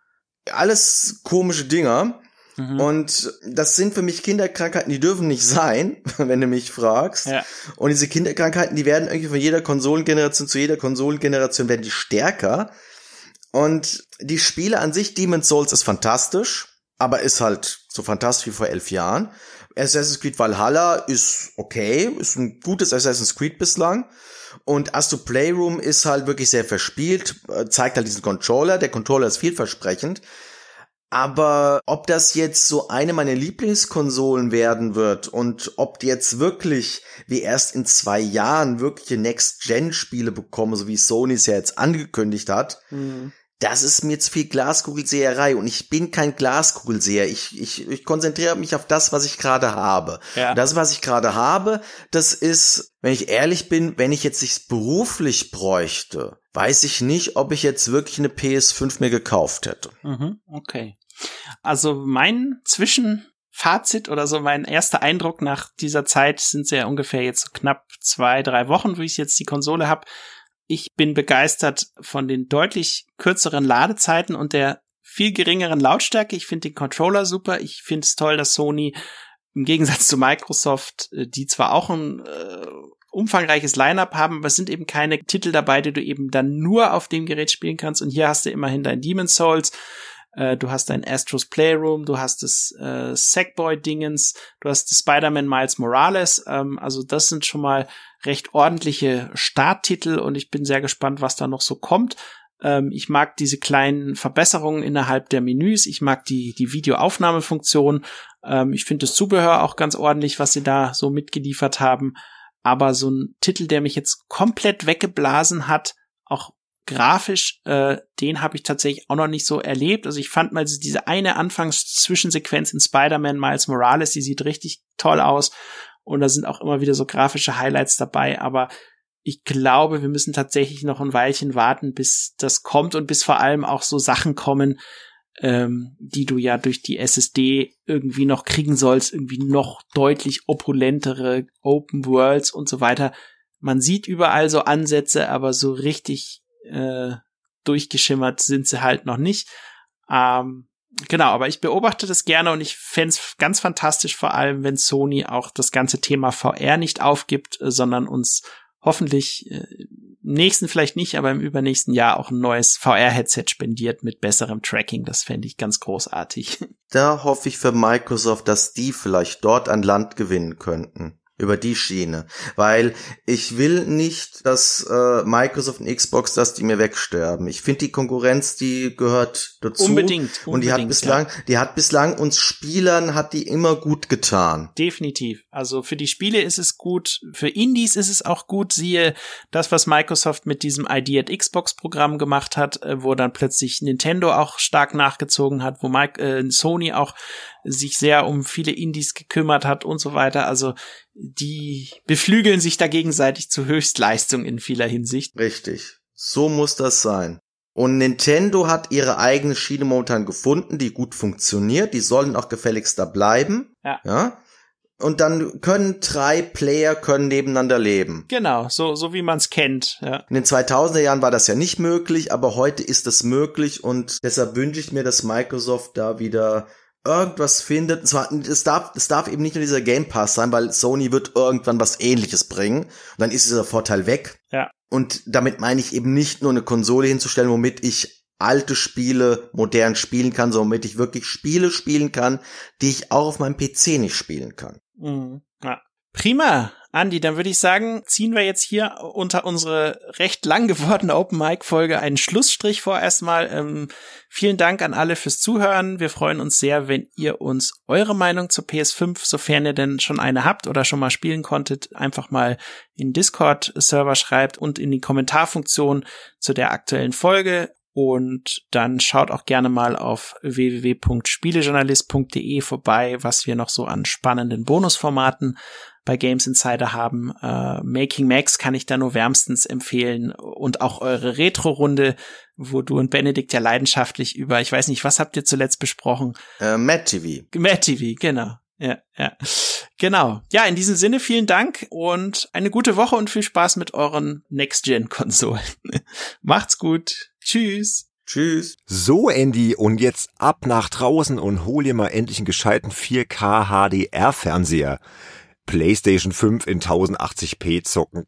Alles komische Dinger. Mhm. Und das sind für mich Kinderkrankheiten, die dürfen nicht sein, wenn du mich fragst. Ja. Und diese Kinderkrankheiten, die werden irgendwie von jeder Konsolengeneration zu jeder Konsolengeneration werden die stärker. Und die Spiele an sich, Demon's Souls ist fantastisch, aber ist halt so fantastisch wie vor elf Jahren. Assassin's Creed Valhalla ist okay, ist ein gutes Assassin's Creed bislang. Und Astro Playroom ist halt wirklich sehr verspielt, äh, zeigt halt diesen Controller. Der Controller ist vielversprechend. Aber ob das jetzt so eine meiner Lieblingskonsolen werden wird und ob die jetzt wirklich wie erst in zwei Jahren wirkliche Next-Gen-Spiele bekommen, so wie Sony es ja jetzt angekündigt hat, Mhm. das ist mir zu viel Glaskugelseherei und ich bin kein Glaskugelseher. Ich, ich, ich konzentriere mich auf das, was ich gerade habe. Ja. Das, was ich gerade habe, das ist, wenn ich ehrlich bin, wenn ich jetzt nicht beruflich bräuchte, weiß ich nicht, ob ich jetzt wirklich eine PS5 mir gekauft hätte. Mhm, okay. Also mein Zwischenfazit oder so mein erster Eindruck nach dieser Zeit sind ja ungefähr jetzt so knapp zwei, drei Wochen, wo ich jetzt die Konsole habe. Ich bin begeistert von den deutlich kürzeren Ladezeiten und der viel geringeren Lautstärke. Ich finde den Controller super. Ich finde es toll, dass Sony im Gegensatz zu Microsoft, äh, die zwar auch ein äh, umfangreiches Line-up haben, aber es sind eben keine Titel dabei, die du eben dann nur auf dem Gerät spielen kannst. Und hier hast du immerhin dein Demon's Souls, äh, du hast dein Astros Playroom, du hast das äh, Sackboy-Dingens, du hast Spider-Man Miles Morales. Ähm, also das sind schon mal recht ordentliche Starttitel und ich bin sehr gespannt, was da noch so kommt. Ähm, ich mag diese kleinen Verbesserungen innerhalb der Menüs. Ich mag die, die Videoaufnahmefunktion. Ähm, ich finde das Zubehör auch ganz ordentlich, was sie da so mitgeliefert haben. Aber so ein Titel, der mich jetzt komplett weggeblasen hat, auch grafisch, äh, den habe ich tatsächlich auch noch nicht so erlebt. Also ich fand mal diese eine Anfangszwischensequenz in Spider-Man Miles Morales, die sieht richtig toll aus. Und da sind auch immer wieder so grafische Highlights dabei. Aber ich glaube, wir müssen tatsächlich noch ein Weilchen warten, bis das kommt und bis vor allem auch so Sachen kommen, ähm, die du ja durch die SSD irgendwie noch kriegen sollst, irgendwie noch deutlich opulentere Open Worlds und so weiter. Man sieht überall so Ansätze, aber so richtig äh, durchgeschimmert sind sie halt noch nicht. Ähm, genau, aber ich beobachte das gerne und ich fände ganz fantastisch, vor allem wenn Sony auch das ganze Thema VR nicht aufgibt, äh, sondern uns hoffentlich äh, im nächsten vielleicht nicht, aber im übernächsten Jahr auch ein neues VR-Headset spendiert mit besserem Tracking. Das fände ich ganz großartig. Da hoffe ich für Microsoft, dass die vielleicht dort an Land gewinnen könnten über die Schiene, weil ich will nicht, dass äh, Microsoft und Xbox, dass die mir wegsterben. Ich finde die Konkurrenz, die gehört dazu. Unbedingt, unbedingt. Und die hat bislang, ja. die hat bislang uns Spielern hat die immer gut getan. Definitiv. Also für die Spiele ist es gut, für Indies ist es auch gut. Siehe das, was Microsoft mit diesem ID at Xbox Programm gemacht hat, äh, wo dann plötzlich Nintendo auch stark nachgezogen hat, wo Mike, äh, Sony auch sich sehr um viele Indies gekümmert hat und so weiter. Also die beflügeln sich da gegenseitig zu Höchstleistung in vieler Hinsicht. Richtig. So muss das sein. Und Nintendo hat ihre eigene Schiene momentan gefunden, die gut funktioniert. Die sollen auch gefälligst da bleiben. Ja. ja? Und dann können drei Player können nebeneinander leben. Genau, so, so wie man es kennt. Ja. In den 2000er Jahren war das ja nicht möglich, aber heute ist es möglich und deshalb wünsche ich mir, dass Microsoft da wieder irgendwas findet. Zwar, es darf, es darf eben nicht nur dieser Game Pass sein, weil Sony wird irgendwann was ähnliches bringen. Und dann ist dieser Vorteil weg. Ja. Und damit meine ich eben nicht nur eine Konsole hinzustellen, womit ich alte Spiele modern spielen kann, sondern womit ich wirklich Spiele spielen kann, die ich auch auf meinem PC nicht spielen kann. Mhm. Ja. Prima. Andi, dann würde ich sagen, ziehen wir jetzt hier unter unsere recht lang gewordene Open Mic Folge einen Schlussstrich vor erstmal. Ähm, vielen Dank an alle fürs Zuhören. Wir freuen uns sehr, wenn ihr uns eure Meinung zur PS5, sofern ihr denn schon eine habt oder schon mal spielen konntet, einfach mal in Discord Server schreibt und in die Kommentarfunktion zu der aktuellen Folge. Und dann schaut auch gerne mal auf www.spielejournalist.de vorbei, was wir noch so an spannenden Bonusformaten bei Games Insider haben. Äh, Making Max kann ich da nur wärmstens empfehlen und auch eure Retro-Runde, wo du und Benedikt ja leidenschaftlich über, ich weiß nicht, was habt ihr zuletzt besprochen? Äh, Mad TV. Mad TV, genau. Ja, ja. Genau. Ja, in diesem Sinne vielen Dank und eine gute Woche und viel Spaß mit euren Next-Gen-Konsolen. Macht's gut. Tschüss. Tschüss. So, Andy, und jetzt ab nach draußen und hol dir mal endlich einen gescheiten 4K HDR-Fernseher. PlayStation 5 in 1080p zocken.